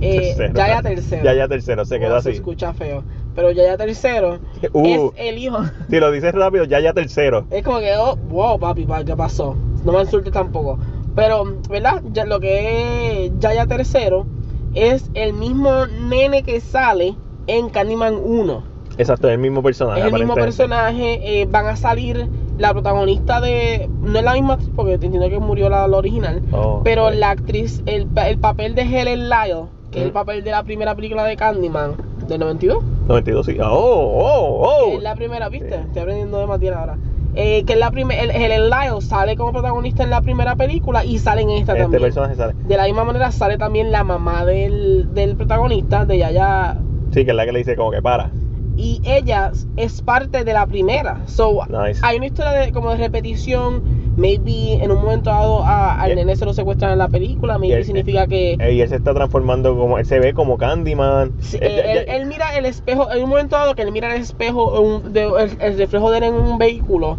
Eh, Tercero. Yaya Tercero. Ya, ya tercero, se quedó así. escucha feo. Pero Yaya Tercero Uh. es el hijo. Si lo dices rápido, ya, ya tercero. Es como que, oh, wow, papi, pa- ¿qué pasó? No me insultes tampoco. Pero, ¿verdad? Ya, lo que es Yaya Tercero es el mismo nene que sale en Candyman 1. Exacto, es el mismo personaje. es el mismo personaje. eh, van a salir la protagonista de. No es la misma actriz, porque entiendo que murió la, la original. Oh, pero la actriz, el, el papel de Helen Lyle, que es el papel de la primera película de Candyman, del 92. 92, sí. Oh, oh, que oh. es la primera, ¿viste? Sí. Estoy aprendiendo de Matías ahora. Eh, que es la primera. Helen Lyle sale como protagonista en la primera película y sale en esta Este también. personaje sale. De la misma manera sale también la mamá del, del protagonista, de Yaya. Sí, que es la que le dice como que para. Y ella es parte de la primera. So, Nice. hay una historia de, como de repetición. Maybe en un momento dado a- al Y- nene se lo secuestran en la película. Maybe él- significa que. Y él se está transformando como. Él se ve como Candyman. Sí, Eh, él, él mira el espejo, en un momento dado que él mira el espejo, un- de- el, el reflejo de él en un vehículo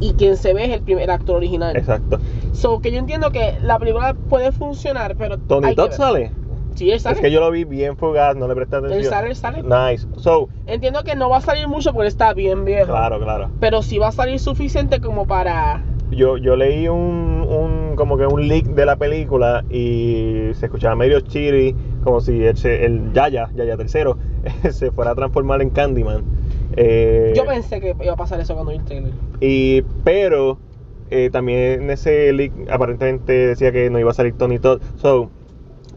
y quien se ve es el primer actor original. Exacto. So que yo entiendo que la película puede funcionar, pero Tony Todd sale. Sí, él sale. Es que yo lo vi bien fugaz, no le presté atención. Él sale, él sale. Nice. So, Entiendo que no va a salir mucho porque está bien viejo. claro, claro. Pero sí va a salir suficiente como para. Yo, yo leí un, un como que un leak de la película y se escuchaba medio chiri, como si el, el Yaya, Yaya tercero, se fuera a transformar en Candyman. Eh, Yo pensé que iba a pasar eso cuando vi el trailer. y, pero eh, también en ese leak aparentemente decía que no iba a salir Tony Todd. So,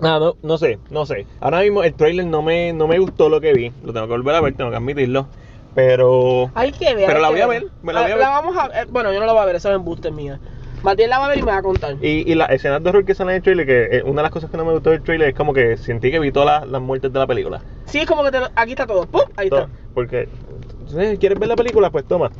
no, no sé, no sé. Ahora mismo el trailer no me, no me gustó lo que vi. Lo tengo que volver a ver, tengo que admitirlo. Pero Hay que ver. Pero la voy a ver, me la voy a ver. vamos a Bueno, yo no la voy a ver, eso es embuste mía. Matías la va a ver y me va a contar. Y, y las escenas de horror que salen en el trailer, que eh, una de las cosas que no me gustó del trailer es como que sentí que vi todas las, las muertes de la película. Sí, es como que te aquí está todo. ¡Pum! Ahí Todo, está. porque, ¿quieres ver la película? Pues toma.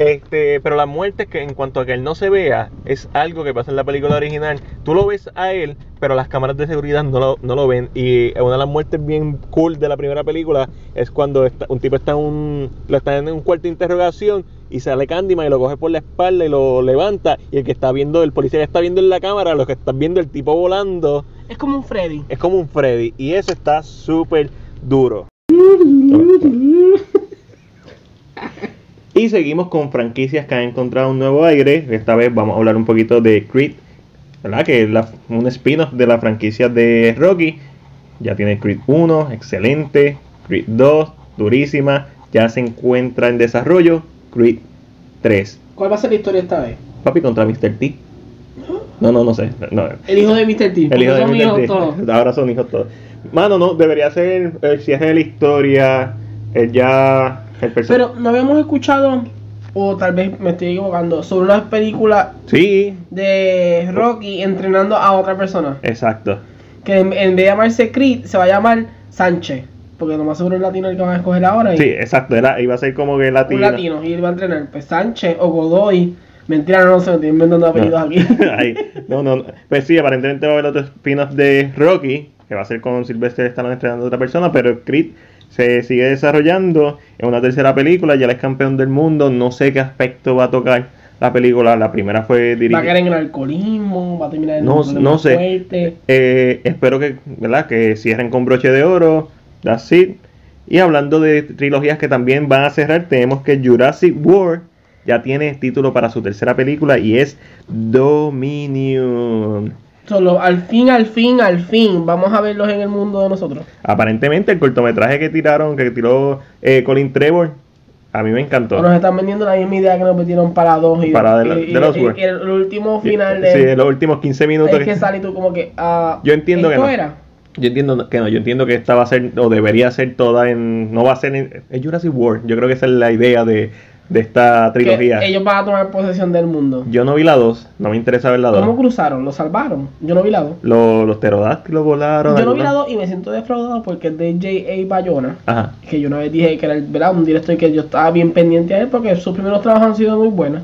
Este, pero las muertes que en cuanto a que él no se vea, es algo que pasa en la película original. Tú lo ves a él, pero las cámaras de seguridad no lo, no lo ven. Y una de las muertes bien cool de la primera película es cuando está- un tipo está en un, lo está en un cuarto de interrogación y sale Candyman y lo coge por la espalda y lo levanta. Y el que está viendo, el policía que está viendo en la cámara, lo que está viendo el tipo volando, Es como un Freddy. es como un Freddy. Y eso está súper duro. Y seguimos con franquicias que han encontrado un nuevo aire. Esta vez vamos a hablar un poquito de Creed, ¿verdad? Que es la- un spin-off de la franquicia de Rocky. Ya tiene Creed 1, excelente. Creed 2, durísima. Ya se encuentra en desarrollo. Creed 3. ¿Cuál va a ser la historia esta vez? Papi contra Mr. T. No, no, no sé. No, El hijo de Mr. T. el hijo de son Mr. hijos T. todos. Ahora son hijos todos. Mano, no, debería ser el cierre de la historia. El ya. Pero no habíamos escuchado, o tal vez me estoy equivocando, sobre una película Sí, de Rocky entrenando a otra persona. exacto. Que en, en vez de llamarse Creed, se va a llamar Sánchez. Porque lo más seguro es latino el que van a escoger ahora. y- Sí, exacto. Era, iba a ser como que un latino. latino. Y él va a entrenar. Pues Sánchez o Godoy. Mentira, no, se me estoy inventando apellidos aquí. No, no, no. Pues sí, aparentemente va a haber otro spin-off de Rocky, que va a ser con Sylvester Stallone entrenando a otra persona, pero Creed se sigue desarrollando en una tercera película, ya él es campeón del mundo, no sé qué aspecto va a tocar la película, la primera fue Va a dirigida... caer en el alcoholismo, va a terminar en No- no sé. fuerte. Eh, espero que, ¿verdad? que cierren con broche de oro, that's it. Y hablando de trilogías que también van a cerrar, tenemos que Jurassic World ya tiene título para su tercera película y es Dominion. Solo, al fin, al fin, al fin, vamos a verlos en el mundo de nosotros. Aparentemente el cortometraje que tiraron, que tiró eh, Colin Trevor, a mí me encantó. Nos están vendiendo la misma idea que nos metieron para dos y, Para de la- y- de los y- World. y el, el último Sí, final sí, de los últimos 15 minutos. es que sale y tú como que ah, Yo entiendo que ¿esto no. era? Yo entiendo que no, yo entiendo que esta va a ser, o debería ser toda en, no va a ser en, es Jurassic World, yo creo que esa es la idea de, de esta Que trilogía. ellos van a tomar posesión del mundo. Yo no vi la 2, no me interesa ver la ¿Cómo 2. cruzaron? ¿Lo salvaron? Yo no vi la 2. Los, los pterodáctilos volaron. Yo no vi la algunos- 2 y me siento defraudado porque es de J.A. Bayona. Ajá. Que yo una vez dije que era el- ¿verdad? un director que yo estaba bien pendiente a él porque sus primeros trabajos han sido muy buenos.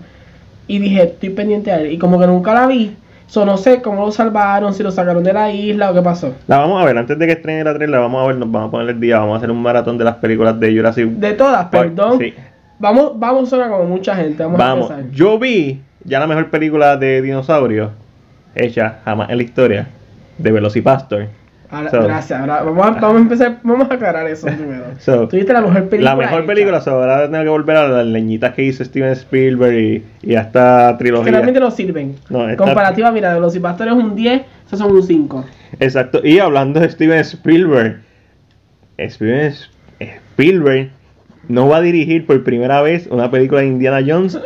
y dije, estoy pendiente a él. Y como que nunca la vi, so no sé cómo lo salvaron, si lo sacaron de la isla o qué pasó. La vamos a ver, antes de que estrene la 3, la vamos a ver, nos vamos a poner el día, vamos a hacer un maratón de las películas de Jurassic De todas, Park. perdón. Sí. Vamos, vamos a como mucha gente. Vamos, Vamos, a yo vi ya la mejor película de dinosaurios hecha jamás en la historia de Velocipastor. Ahora, So- gracias. Ahora vamos a, vamos a empezar, vamos a aclarar eso primero. So, Tuviste la mejor película. la mejor hecha. película, so, ahora tengo que volver a las leñitas que hizo Steven Spielberg y, y a esta Que trilogía. realmente no sirven. No, esta- Comparativa, mira, de los pastores un 10, esos son un 5. Exacto, y hablando de Steven Spielberg, Steven Spielberg no va a dirigir por primera vez una película de Indiana Jones.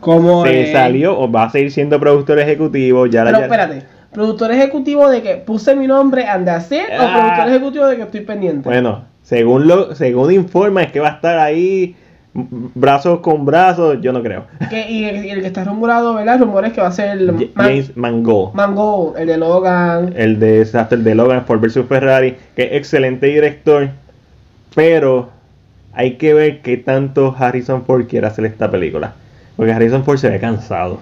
Como Se salió o va a seguir siendo productor ejecutivo. Ya la- Pero ya- espérate, productor ejecutivo de que puse mi nombre and it, o Ah. productor ejecutivo de que estoy pendiente. Bueno, según lo según informa es que va a estar ahí brazos con brazos, yo no creo. Que- y, el, y el que está rumorado, ¿verdad? El rumor es que va a ser el J- Man- James Mangold, Mango, el de Logan. el de el de Logan Ford vs Ferrari, que es excelente director, pero hay que ver qué tanto Harrison Ford quiere hacer esta película, porque Harrison Ford se ve cansado.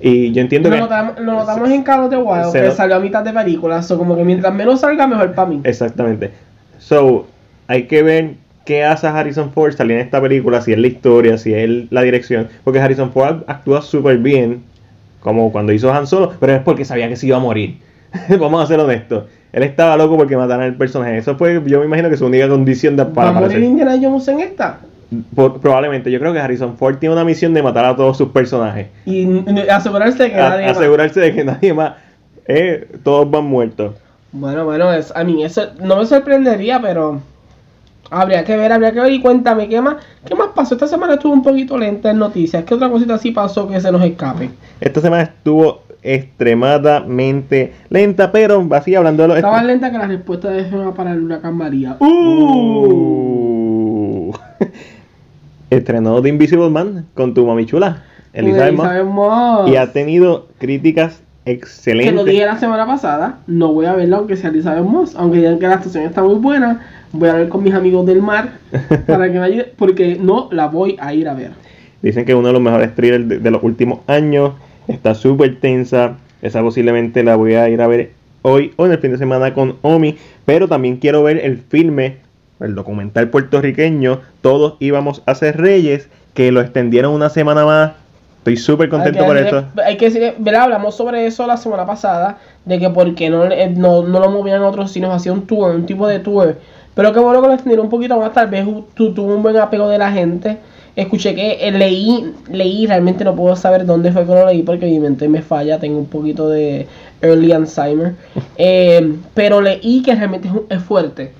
Y yo entiendo que notamos, lo notamos en Call of the Wild, se que no- salió a mitad de película. So, como que mientras menos salga, mejor para mí. Exactamente. So, hay que ver qué hace Harrison Ford salir en esta película, si es la historia, si es la dirección. Porque Harrison Ford actúa súper bien, como cuando hizo Han Solo, pero es porque sabía que se iba a morir. Vamos a ser honestos. Él estaba loco porque mataran al personaje. Eso fue, yo me imagino que su única condición de, ¿Va para a morir. Indiana Jones en esta? Por- probablemente, yo creo que Harrison Ford tiene una misión de matar a todos sus personajes. Y n- asegurarse de que A- nadie más- asegurarse de que nadie más, eh, todos van muertos. Bueno, bueno, es, a mí eso no me sorprendería, pero habría que ver, habría que ver y cuéntame qué más, qué más pasó. Esta semana estuvo un poquito lenta en noticias. ¿Qué otra cosita así pasó que se nos escape? Esta semana estuvo extremadamente lenta, pero así hablando de los... Estaba lenta que la respuesta de Gemma para el huracán María. Uh. Estrenó The Invisible Man con tu mami chula, Elizabeth Moss, Elizabeth Moss. y ha tenido críticas Que lo excelentes. dije la semana pasada, no voy a verla aunque sea Elizabeth Moss, aunque digan que la actuación está muy buena, voy a ver con mis amigos del mar para que me ayuden, porque no la voy a ir a ver. Dicen que es uno de los mejores thrillers de, de los últimos años. Está súper tensa. Esa posiblemente la voy a ir a ver hoy o en el fin de semana con Omi. Pero también quiero ver el filme, el documental puertorriqueño. Todos íbamos a ser reyes. Que lo extendieron una semana más. Estoy súper contento por decirle- Hay que decir, ¿verdad? Hablamos sobre eso la semana pasada, de que por qué no, eh, no, no lo movían a otros sitios, hacía un tour, un tipo de tour. Pero qué bueno que lo extendieron un poquito más, tal vez tuvo un buen apego de la gente. Escuché que eh, leí, leí, realmente no puedo saber dónde fue que lo leí porque mi mente me falla, tengo un poquito de early Alzheimer. Eh, pero leí que realmente es, es fuerte.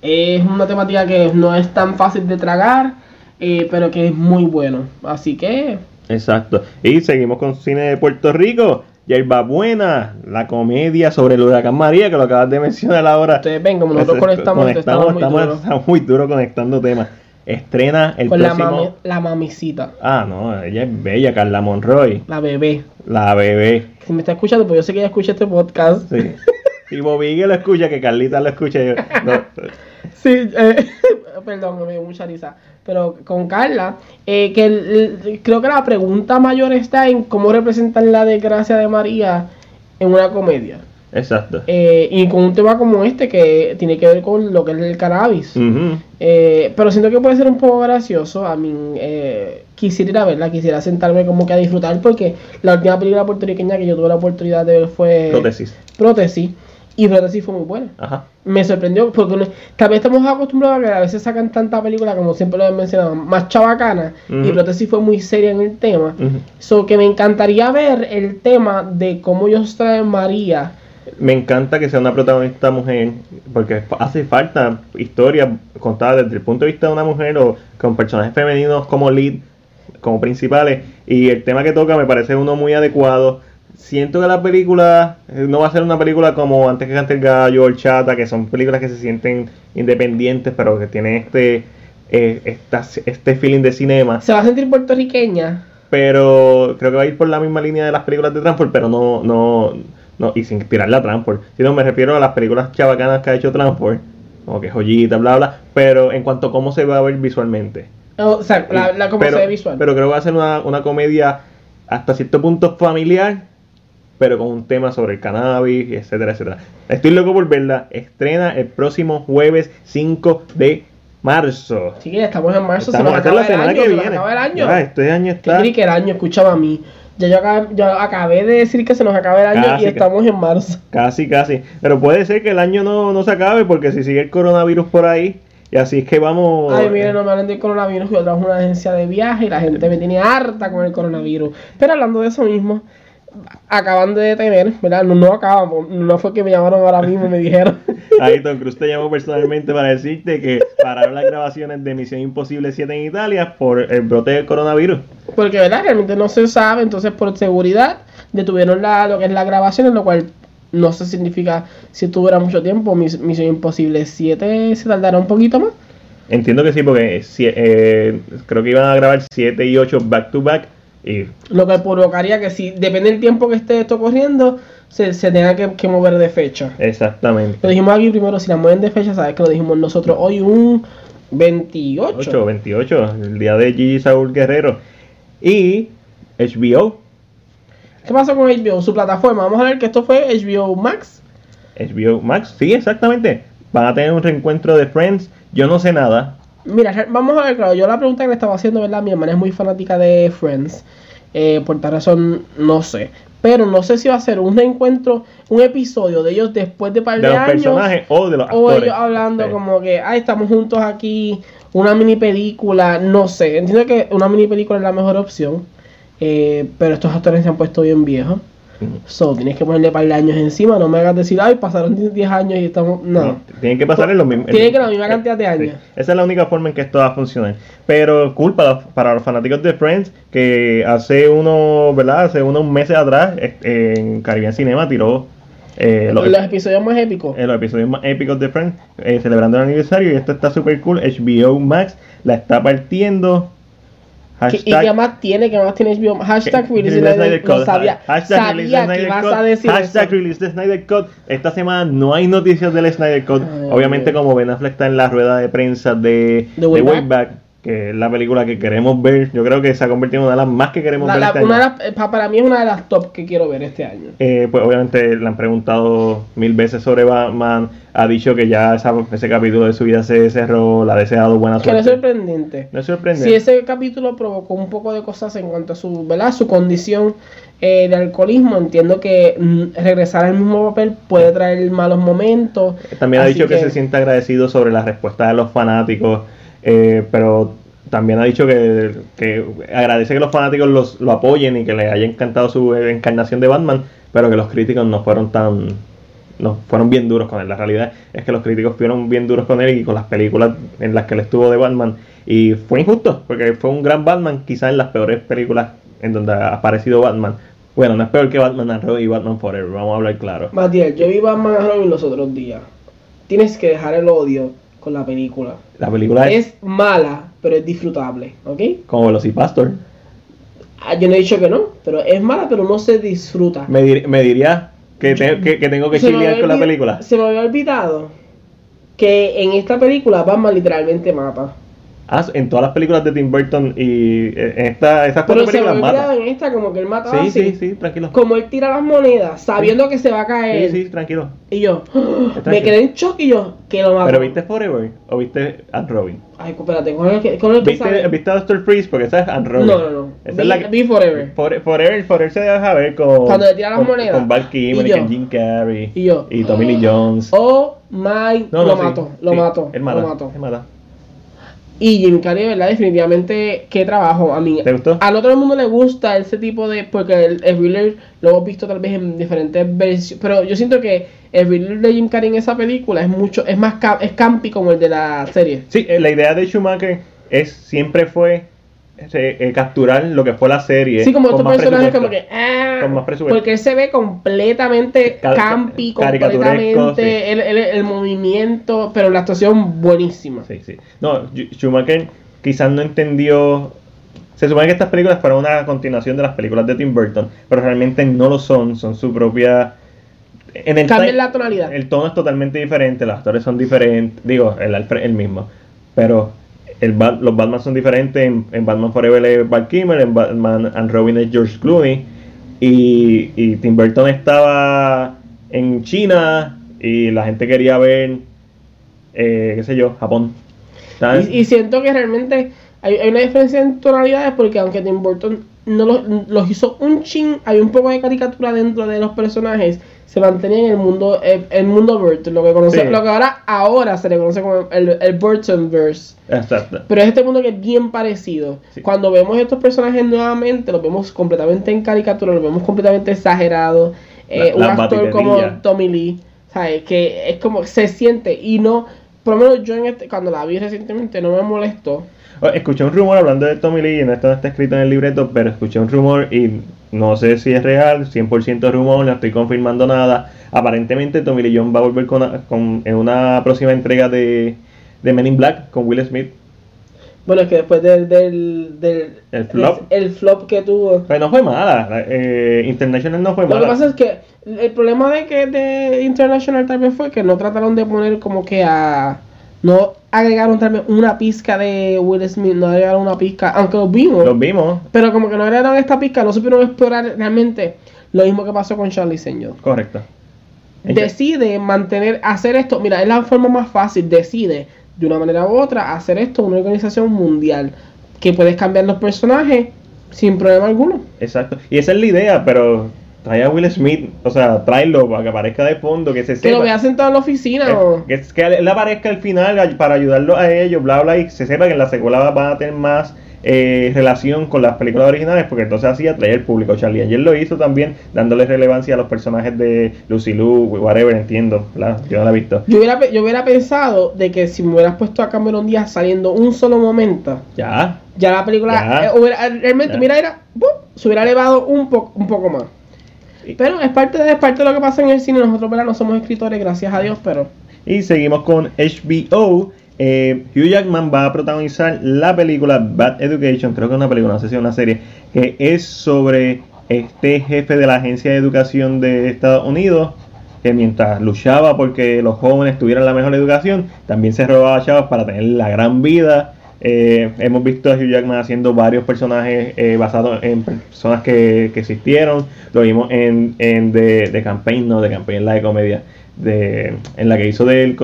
Es una temática que no es tan fácil de tragar, eh, pero que es muy bueno. Así que Exacto. Y seguimos con cine de Puerto Rico. Yerba Buena, la comedia sobre el huracán María, que lo acabas de mencionar ahora. ustedes ven como nosotros conectamos, conectamos, estamos muy estamos- duros. estamos muy duro conectando temas. Estrena el Con la, próximo. mami- la mamicita, Ah, no, ella es bella, Carla Monroy, la bebé. la bebé. Si me está escuchando, pues yo sé que ella escucha este podcast. Sí. Y Bobby lo escucha, que Carlita lo escucha. yo- no, Sí, eh, perdón, me dio mucha risa. Pero con Carla, eh, que el- el- creo que la pregunta mayor está en cómo representar la desgracia de María en una comedia. Exacto. Eh, y con un tema como este que tiene que ver con lo que es el cannabis. Eh, pero siento que puede ser un poco gracioso. A mí eh, quisiera ir a verla, quisiera sentarme como que a disfrutar porque la última película puertorriqueña que yo tuve la oportunidad de ver fue Prótesis. Prótesis. Y Prótesis fue muy buena. Ajá. Me sorprendió porque tal vez estamos acostumbrados a que a veces sacan tanta película como siempre lo he mencionado, más chabacana. Y Ujú. Prótesis fue muy seria en el tema. Ujú. So que me encantaría ver el tema de cómo ellos traen María. Me encanta que sea una protagonista mujer, porque hace falta historias contadas desde el punto de vista de una mujer o con personajes femeninos como lead, como principales. Y el tema que toca me parece uno muy adecuado. Siento que la película eh, no va a ser una película como Antes que cante el gallo, o Chata, que son películas que se sienten independientes, pero que tienen este, eh, esta- este feeling de cinema. Se va a sentir puertorriqueña. pero creo que va a ir por la misma línea de las películas de Transport, pero no, no, no, y sin inspirarla a Transport, sino me refiero a las películas chavacanas que ha hecho Transport, como que joyita, bla, bla, pero en cuanto a cómo se va a ver visualmente. O sea, la, la como pero, se ve visual. pero creo que va a ser una, una comedia hasta cierto punto familiar, pero con un tema sobre el cannabis, etcétera, etcétera. Estoy loco por verla. Estrena el próximo jueves 5 de marzo. Sí, estamos en marzo, Estamos se nos acaba la el semana año, que se viene. acaba el año. Ya, este año ¿Qué está. creí que el año? Escúchame a mí. Ya yo acabé, yo acabé de decir que se nos acaba el año Casi y estamos en marzo. Casi, casi. Pero puede ser que el año no, no se acabe porque si sigue el coronavirus por ahí, y así es que vamos. Ay, miren, no me hablen del coronavirus. Yo trabajo en una agencia de viaje y la gente me tiene harta con el coronavirus. Pero hablando de eso mismo, acaban de detener, ¿verdad? No, no acabamos, no fue que me llamaron ahora mismo y me dijeron. Ahí Tom Cruise te llamó personalmente para decirte que pararon las grabaciones de Misión Imposible 7 en Italia por el brote del coronavirus. Porque, ¿verdad? Realmente no se sabe, entonces por seguridad detuvieron la, lo que es la grabación, en lo cual no se significa si tuviera mucho tiempo. Mis- Misión Imposible 7 se tardará un poquito más. Entiendo que sí, porque si- eh, creo que iban a grabar 7 y 8 back to back. Y Lo que provocaría que si depende del tiempo que esté esto corriendo, se, se tenga que, que mover de fecha. exactamente. Lo dijimos aquí primero, si la mueven de fecha, sabes que lo dijimos nosotros hoy un 28. 8, 28, el día de Gigi Saúl Guerrero. Y HBO, ¿Qué pasó con HBO? Su plataforma. Vamos a ver que esto fue HBO Max. HBO Max, sí, exactamente. Van a tener un reencuentro de Friends. Yo no sé nada. Mira, vamos a ver, claro, yo la pregunta que le estaba haciendo, ¿verdad? Mi hermana es muy fanática de Friends. Eh, por tal razón, no sé. Pero no sé si va a ser un reencuentro, un episodio de ellos después de par De de, los años. personajes o de los O actores. ellos hablando Sí. como que, ay, estamos juntos aquí, una mini película, no sé. Entiendo que una mini película es la mejor opción, eh, pero estos actores se han puesto bien viejos. So, tienes que ponerle par de años encima, no me hagas decir, ay, pasaron 10 años y estamos... No. Tienen que pasar en los mismos. Tiene que la misma cantidad de años. Esa es la única forma en que esto va a funcionar. Pero cool para, para los fanáticos de Friends, que hace unos, ¿verdad? Hace unos meses atrás, eh, en Caribbean Cinema tiró eh, los, Los episodios más épicos. eh, los episodios más épicos de Friends, eh, celebrando el aniversario. Y esto está súper cool. HBO Max la está partiendo. ¿Qué- ¿Y qué más tiene? ¿Qué más tiene HBO? Hashtag que- Release the Snyder. No sabía, Hashtag que a decir Hashtag eso. Release the Snyder Cut. Esta semana no hay noticias del Snyder Cut. Ay, Obviamente, como Ben Affleck está en la rueda de prensa de, The de Way Way Back. Back, que es la película que queremos ver. Yo creo que se ha convertido en una de las más que queremos La- ver la- este una de las- eh, pa- para mí es una de las top que quiero ver este año. Eh, pues obviamente le han preguntado mil veces sobre Batman. Ha dicho que ya esa- ese capítulo de su vida se cerró. Le ha deseado buena Que no es suerte. sorprendente. No es sorprendente. Si ese capítulo provocó un poco de cosas en cuanto a su, ¿verdad? su condición eh, de alcoholismo, entiendo que mm, regresar al mismo papel puede traer malos momentos. También ha dicho que, se siente agradecido sobre la respuesta de los fanáticos, eh, pero también ha dicho que, que agradece que los fanáticos los, lo apoyen y que les haya encantado su encarnación de Batman, pero que los críticos no fueron tan... No, fueron bien duros con él. La realidad es que los críticos fueron bien duros con él y con las películas en las que él estuvo de Batman. Y fue injusto, porque fue un gran Batman, quizás en las peores películas en donde ha aparecido Batman. Bueno, no es peor que Batman and Robin y Batman Forever, vamos a hablar claro. Matías, yo vi Batman and Robin los otros días. Tienes que dejar el odio con la película. La película es, Es mala, pero es disfrutable, ¿ok? como Velocipastor. Ah, Yo no he dicho que no, pero es mala, pero no se disfruta. Me, dir- me diría que, te- que, que tengo que chilear con la película. Se me había olvidado que en esta película Batman literalmente mata. Ah, en todas las películas de Tim Burton y eh, en esta, esas cuatro me películas mata. en esta como que él mata Sí, así. sí, sí, tranquilo. Como él tira las monedas, sabiendo que se va a Sí, caer. sí, tranquilo. Y yo, me tranquilo. quedé en shock y yo, que lo mato. ¿Pero viste Forever o viste Anne Robin? Ay, espérate, ¿con el que, con el que ¿Viste? ¿Viste a Doctor Freeze? Porque esa es Robin. No, no, no. Esa Vi, es la que- vi Forever. Fore- Forever, Forever se deja ver con. Cuando le tira las con, monedas. Con Val Kilmer Y con Jim Carrey. Y yo. Y Tommy Lee Jones. Oh my, No, no, lo sí, mato, lo sí, mato, Él mata. lo mato. Él mata. Y Jim Carrey, ¿verdad? Definitivamente, qué trabajo. A mí, ¿Te gustó? a no todo el mundo le gusta ese tipo de. Porque el, el lo hemos visto tal vez en diferentes versiones. Pero yo siento que el Riddler de Jim Carrey en esa película es mucho. Es más es campi como el de la serie. Sí, la idea de Schumacher es siempre fue eh, capturar lo que fue la serie. Sí, como con estos más personajes como que. ah, Con más presupuesto. porque él se ve completamente Ca- campi, completamente. sí. El, el- el movimiento, pero la actuación buenísima. Sí, sí. No, Sch- Schumacher quizás no entendió. Se supone que estas películas fueron una continuación de las películas de Tim Burton, pero realmente no lo son, son su propia. En el Cambian time- la tonalidad. El tono es totalmente diferente, los actores son diferentes, digo, el Alfred el mismo, pero el Bat- los Batman son diferentes. En, en Batman Forever es Val Kilmer, en Batman and Robin es George Clooney. Y, y Tim Burton estaba en China y la gente quería ver, eh, qué sé yo, Japón. Y, y siento que realmente hay, hay una diferencia en tonalidades porque aunque Tim Burton no los, los hizo un chin, hay un poco de caricatura dentro de los personajes, se mantenía en el mundo, el, el mundo Burton, lo que conoce, Sí. lo que ahora, ahora se le conoce como el, el Burtonverse. Exacto. Pero es este mundo que es bien parecido. Sí. Cuando vemos estos personajes nuevamente, los vemos completamente en caricatura, los vemos completamente exagerados. Eh, un actor como. Tommy Lee, ¿sabes? Que es como se siente y no. Por lo menos yo en este, cuando la vi recientemente no me molestó. Oh, Escuché un rumor hablando de Tommy Lee, y no esto no está escrito en el libreto, pero escuché un rumor y no sé si es real, 100% rumor, no estoy confirmando nada. Aparentemente Tommy Lee Jones va a volver con, con- en una próxima entrega de, de Men in Black con Will Smith. Bueno, es que después del, del, del El flop. el flop que tuvo. Pero no fue mala, eh, International no fue Lo que mala. pasa es que el problema de que de International tal vez fue que no trataron de poner como que a no agregaron vez una pizca de Will Smith, no agregaron una pizca, aunque lo vimos, Los vimos, pero como que no agregaron esta pizca, no supieron explorar realmente lo mismo que pasó con Charlie Señor. correcto. Decide mantener, hacer esto, mira, es la forma más fácil, decide de una manera u otra hacer esto una organización mundial, que puedes cambiar los personajes sin problema alguno. Exacto. Y esa es la idea, pero trae a Will Smith, o sea, tráelo para que aparezca de fondo, que se Que sepa. lo veas sentado en la oficina. Eh, o- que, que él aparezca al final para ayudarlo a ellos, bla, bla, y se sepa que en la secuela van a tener más eh, relación con las películas originales, porque entonces así atrae al público. Charlie Angel lo hizo también, dándole relevancia a los personajes de Lucy Lou, whatever, entiendo, ¿verdad? yo no la he visto. Yo hubiera, yo hubiera pensado de que si me hubieras puesto a Cameron Díaz saliendo un solo momento, Ya, ya la película Ya. eh, hubiera- realmente, Ya. mira, era, ¡pum! se hubiera elevado un, po- un poco más. Pero es parte, de, es parte de lo que pasa en el cine. Nosotros ¿verdad? no somos escritores, gracias a Dios, pero y seguimos con HBO. Eh, Hugh Jackman va a protagonizar la película Bad Education, creo que es una película, no sé si es una serie, que es sobre este jefe de la Agencia de Educación de Estados Unidos, que mientras luchaba porque los jóvenes tuvieran la mejor educación, también se robaba chavos para tener la gran vida. Eh, hemos visto a Hugh Jackman haciendo varios personajes eh, basados en personas que, que existieron. Lo vimos en, en The, The Campaign, no, The Campaign, la de comedia, de, en la que hizo del,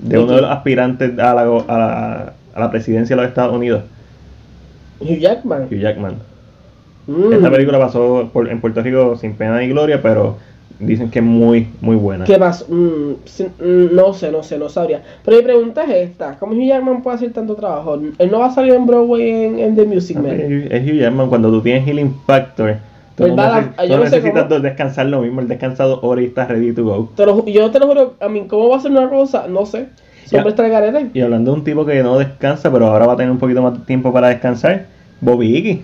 de uno de los aspirantes a la, a la, a la presidencia de los Estados Unidos, Hugh Jackman. Hugh Jackman. mm, Esta película pasó por- en Puerto Rico sin pena ni gloria, pero dicen que es muy, muy buena. ¿Qué más? Mm, mm, no sé, no sé, no sabría. Pero mi pregunta es esta: ¿Cómo Hugh Jackman puede hacer tanto trabajo? Él no va a salir en Broadway en, en The Music Man. Es Hugh Jackman, cuando tú tienes Healing Factor, tú no, la- yo necesitas cómo- descansar lo mismo, él descansa dos horas y está ready to go. Te lo yo te lo juro, a mí, ¿cómo va a ser una cosa? No sé. Siempre está el garete. Y hablando de un tipo que no descansa, pero ahora va a tener un poquito más de tiempo para descansar, Bobby Iggy.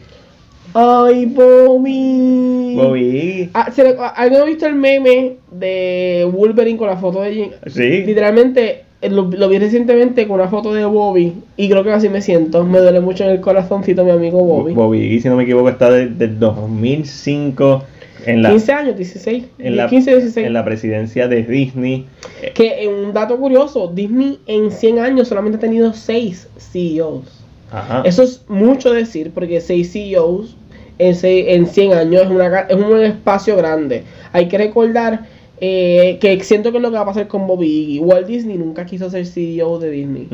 Ay, Bobby. Bobby. Ah, ¿se le- ¿Alguien ha visto el meme de Wolverine con la foto de Jim? Sí. Literalmente eh, lo, lo vi recientemente con una foto de Bobby y creo que así me siento. Me duele mucho en el corazoncito mi amigo Bobby. Bobby Iggy, si no me equivoco, está desde el 2005 en la, 15 años, 16. en la, 15, 16. en la presidencia de Disney. Eh, Que un dato curioso, Disney en 100 años solamente ha tenido 6 CEOs. Ajá. Eso es mucho decir porque 6 CEOs en, seis- en 100 años es, una, es un espacio grande. Hay que recordar eh, que siento que es lo que va a pasar con Bobby Iggy. Walt Disney nunca quiso ser CEO de Disney.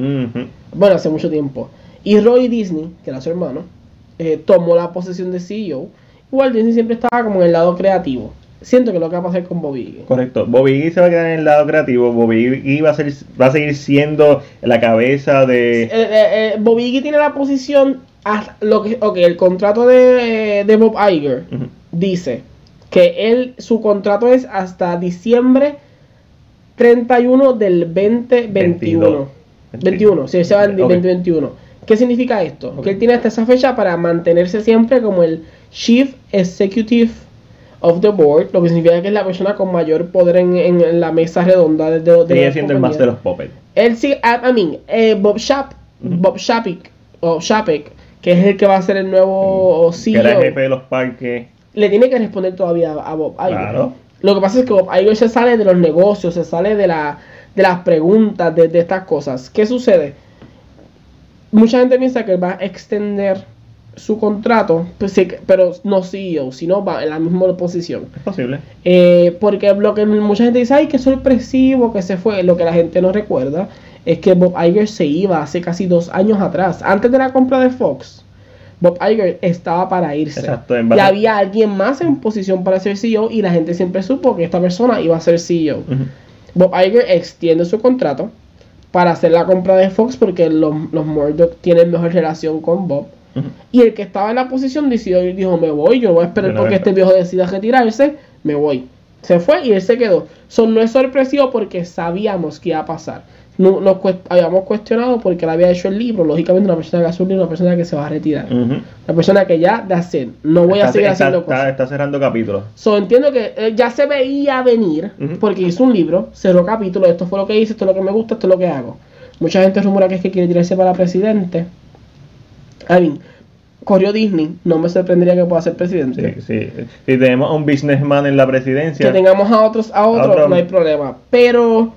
Bueno, hace mucho tiempo. Y Roy Disney, que era su hermano, eh, tomó la posición de CEO. Walt Disney siempre estaba como en el lado creativo. Siento que es lo que va a pasar con Bobby Iggy. Correcto. Bobby Iggy se va a quedar en el lado creativo. Bobby Iggy va a, ser, va a seguir siendo la cabeza de... Eh, eh, Bobby Iggy tiene la posición hasta lo que ok, el contrato de, de Bob Iger dice que él su contrato es hasta diciembre 31 del 2021 22. 21 sí, se va en Ok. 2021 ¿qué significa esto? que él tiene hasta esa fecha para mantenerse siempre como el Chief Executive of the Board lo que significa que es la persona con mayor poder en, en la mesa redonda de, de, Sigue siendo el más de los puppets. Él sí, I, mean, eh, Bob Shap. Bob Shapik, o Shapik, que es el que va a ser el nuevo Que CEO, era el jefe de los parques. le tiene que responder todavía a Bob Iger. Claro. Lo que pasa es que Bob Iger se sale de los negocios, se sale de, la, de las preguntas, de, de estas cosas. ¿Qué sucede? mucha gente piensa que él va a extender su contrato, pues sí, pero no CEO, sino va en la misma posición. Es posible. Eh, porque lo que mucha gente dice, ay, qué sorpresivo que se fue, lo que la gente no recuerda es que Bob Iger se iba hace casi dos años atrás, antes de la compra de Fox. Bob Iger estaba para irse. Exacto, en y había alguien más en posición para ser CEO y la gente siempre supo que esta persona iba a ser CEO. Bob Iger extiende su contrato para hacer la compra de Fox porque los, los Murdoch tienen mejor relación con Bob. Y el que estaba en la posición decidió y dijo, me voy, yo voy a esperar porque este viejo decida retirarse, me voy. Se fue y él se quedó. No es sorpresivo porque sabíamos que iba a pasar. No, nos cuest- habíamos cuestionado porque él había hecho el libro. Lógicamente una persona que hace un libro, una persona que se va a retirar. Una persona que ya, that's it. No voy a seguir está- haciendo está- cosas. está cerrando capítulos. So, entiendo que eh, ya se veía venir porque hizo un libro, cerró capítulo, esto fue lo que hice, esto es lo que me gusta, esto es lo que hago. Mucha gente rumora que es que quiere tirarse para presidente. I mean, corrió Disney, no me sorprendería que pueda ser presidente. Sí, sí. Si tenemos a un businessman en la presidencia, Que tengamos a otros a otros, otro. no hay problema. Pero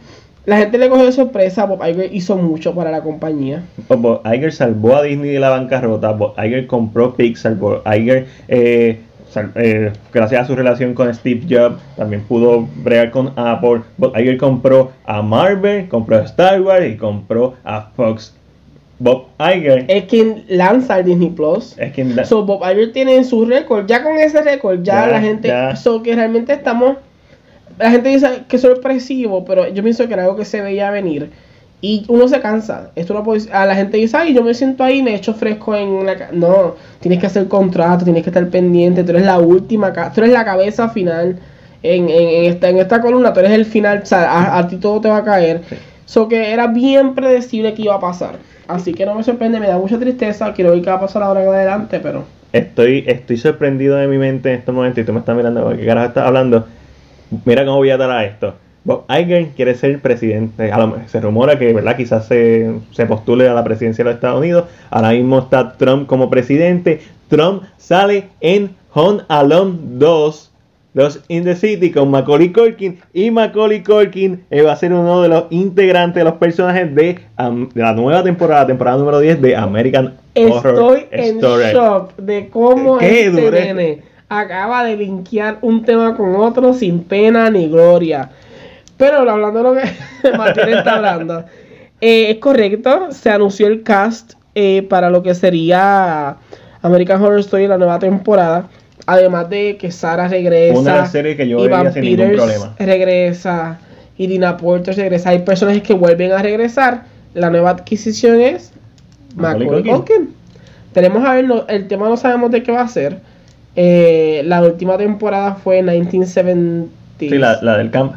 la gente le cogió de sorpresa, Bob Iger hizo mucho para la compañía. Bob Iger salvó a Disney de la bancarrota. Bob Iger compró Pixar. Bob Iger, eh, sal- eh, gracias a su relación con Steve Jobs, también pudo bregar con Apple. Bob Iger compró a Marvel, compró a Star Wars y compró a Fox. Bob Iger Es quien lanza el Disney Plus. es quien So, Bob Iger tiene en su récord, ya con ese récord, ya, Ya, la gente, ya. so que realmente estamos, la gente dice que es sorpresivo, pero yo pienso que era algo que se veía venir. Y uno se cansa. Esto no puede, a la gente dice, ay, yo me siento ahí, me echo fresco en la ca-". No, tienes que hacer contrato, tienes que estar pendiente, tú eres la última, tú eres la cabeza final en, en, en esta, en esta columna, tú eres el final, o sea, a, a ti todo te va a caer. Sí. So que era bien predecible que iba a pasar. Así que no me sorprende, me da mucha tristeza. Quiero ver qué va a pasar ahora en adelante, pero. Estoy, estoy sorprendido de mi mente en este momento y tú me estás mirando, ¿qué carajo estás hablando? Mira cómo voy a dar a esto. Bob Iger quiere ser presidente. Se rumora que, ¿verdad? Quizás se, se postule a la presidencia de los Estados Unidos. Ahora mismo está Trump como presidente. Trump sale en Home Alone 2. Los in the City con Macaulay Culkin y Macaulay Culkin eh, va a ser uno de los integrantes de los personajes de, de la nueva temporada, temporada número 10 de American Horror Estoy en Story. shock de cómo Qué este dureza. nene acaba de linkear un tema con otro sin pena ni gloria. Pero hablando de lo que Martín está hablando, eh, es correcto, se anunció el cast eh, para lo que sería American Horror Story la nueva temporada. Además de que Sara regresa, Una de las series que yo Ivan sin ningún Peters problema. regresa y Dina Porter regresa. Hay personajes que vuelven a regresar. La nueva adquisición es Macaulay Culkin. Culkin. Tenemos a ver, no- el tema no sabemos de qué va a ser. Eh, la última temporada fue 1970. Sí, la, la del camp.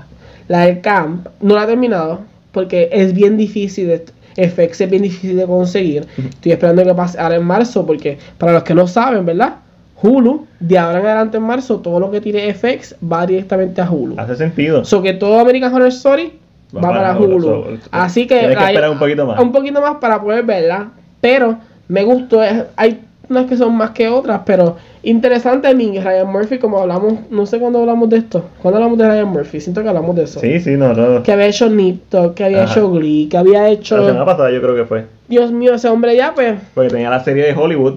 La del camp no la he terminado porque es bien difícil, de, FX es bien difícil de conseguir. Estoy esperando que pase ahora en marzo porque para los que no saben, ¿verdad? Hulu, de ahora en adelante en marzo, todo lo que tire FX va directamente a Hulu. Hace sentido. So que todo American Horror Story va, Va para, Hulu. Hulu, so, Así que, hay- esperar un poquito más. Un poquito más para poder verla. Pero me gustó. Hay unas que son más que otras, pero interesante. Mi Ryan Murphy, como hablamos, no sé cuándo hablamos de esto. ¿Cuándo hablamos de Ryan Murphy? Siento que hablamos de eso. Sí, sí, no, no. Que había hecho Nip que había Ajá. hecho Glee, que había La hecho. semana pasada yo creo que fue. Dios mío, ese hombre ya, pues. Porque tenía la serie de Hollywood.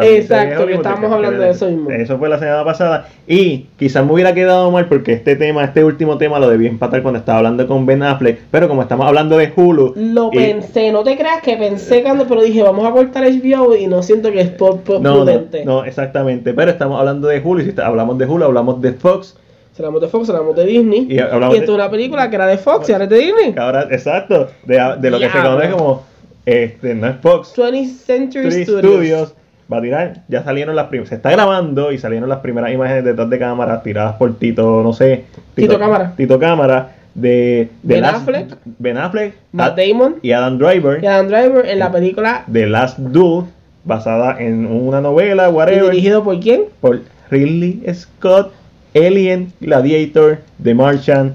Exacto, que estábamos hablando de eso mismo. Eso fue la semana pasada. Y quizás me hubiera quedado mal porque este tema, este último tema lo debí empatar cuando estaba hablando con Ben Affleck. Pero como estamos hablando de Hulu. Lo y- pensé, no te creas que pensé cuando, pero dije, vamos a cortar HBO y no siento que es por, por- No, no, prudente. no, exactamente. Pero estamos hablando de Hulu. Y si está- hablamos de Hulu, hablamos de Fox. Hablamos de Fox, hablamos de Disney. Y Y, hablamos esto es una película que era de Fox y ahora es de Disney. Ahora, exacto. De, de lo que se conoce como. Este, no es Fox. 20th Century. Studios va a tirar, ya salieron las primeras, se está grabando y salieron las primeras imágenes detrás de cámara tiradas por Tito, no sé, Tito Cámara. Tito Cámara de, de Ben Last- Affleck. Ben Affleck Matt Damon y Adam Driver y Adam Driver en la película de Last Duel basada en una novela, y whatever, dirigido por quién? por Ridley Scott, Alien, Gladiator, The Martian.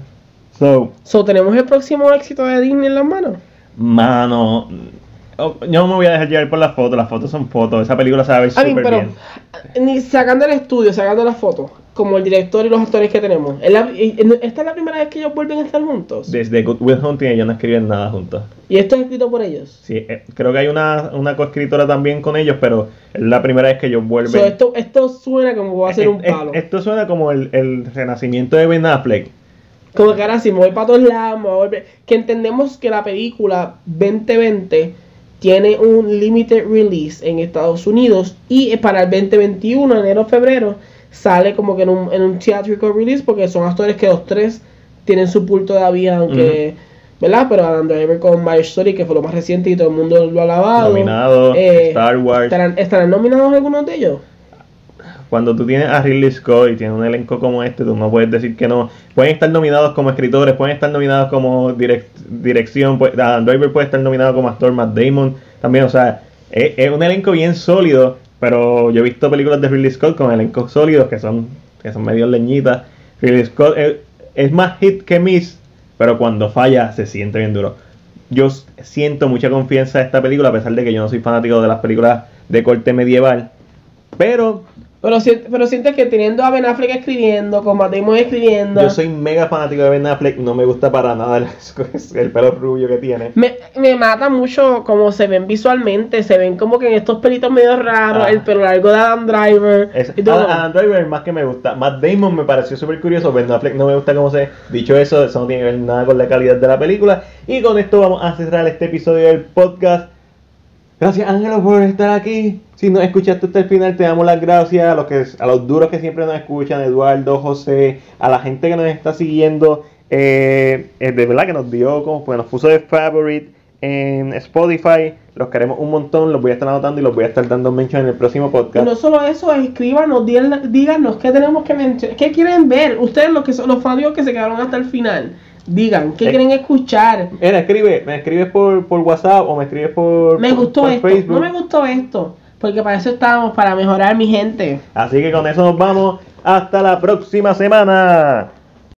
So, So, tenemos el próximo éxito de Disney en las manos. mano, oh, yo no me voy a dejar llevar por las fotos, las fotos son fotos, esa película se va a ver súper bien. ni sacando el estudio, sacando las fotos. como el director y los actores que tenemos. ¿Es la- y- y- ¿Esta es la primera vez que ellos vuelven a estar juntos? Desde Good Will Hunting ellos no escriben nada juntos. ¿Y esto es escrito por ellos? Sí, eh, creo que hay una, una coescritora también con ellos, pero es la primera vez que ellos vuelven. So, esto, esto suena como va a ser Eh, un eh, palo. esto suena como el, el renacimiento de Ben Affleck. Como que ahora sí, me voy para todos lados, me voy a volver- Que entendemos que la película 2020 tiene un limited release en Estados Unidos y para el 2021, enero febrero, sale como que en un, en un theatrical release porque son actores que los tres tienen su pool todavía, aunque, ¿verdad? Pero Adam Driver con My Story, que fue lo más reciente y todo el mundo lo ha alabado. Nominado, Eh, Star Wars. ¿estarán, ¿Estarán nominados algunos de ellos? Cuando tú tienes a Ridley Scott y tienes un elenco como este, tú no puedes decir que no. Pueden estar nominados como escritores, pueden estar nominados como direc- dirección. pues, Adam Driver puede estar nominado como actor, Matt Damon también. O sea, es, es un elenco bien sólido. Pero yo he visto películas de Ridley Scott con elencos sólidos que son, que son medio leñitas. Ridley Scott es, más hit que miss, pero cuando falla se siente bien duro. Yo siento mucha confianza en esta película, a pesar de que yo no soy fanático de las películas de corte medieval. Pero Pero, pero sientes que teniendo a Ben Affleck escribiendo, con Matt Damon escribiendo... Yo soy mega fanático de Ben Affleck, no me gusta para nada el, el pelo rubio que tiene. Me, me mata mucho como se ven visualmente, se ven como que en estos pelitos medio raros, Ah. el pelo largo de Adam Driver Es, y todo. Adam Adam Driver es más que me gusta. Matt Damon me pareció súper curioso, Ben Affleck no me gusta cómo se... Dicho eso, eso no tiene que ver nada con la calidad de la película. Y con esto vamos a cerrar este episodio del podcast. Gracias Ángelo por estar aquí. Si nos escuchaste hasta el final, te damos las gracias a los, que, a los duros que siempre nos escuchan, Eduardo, José, a la gente que nos está siguiendo. Eh, de verdad que nos dio, como pues nos puso de favorite en Spotify. Los queremos un montón, los voy a estar anotando y los voy a estar dando mention en el próximo podcast. no solo eso, escríbanos, díganos qué tenemos que mencionar, qué quieren ver, ustedes los que son los fanáticos que se quedaron hasta el final, digan, qué Eh. quieren escuchar. Mira, escribe, me escribes por, por WhatsApp o me escribes por, Me por- gustó por esto, Facebook. no me gustó esto, porque para eso estábamos, para mejorar mi gente. Así que con eso nos vamos. Hasta la próxima semana.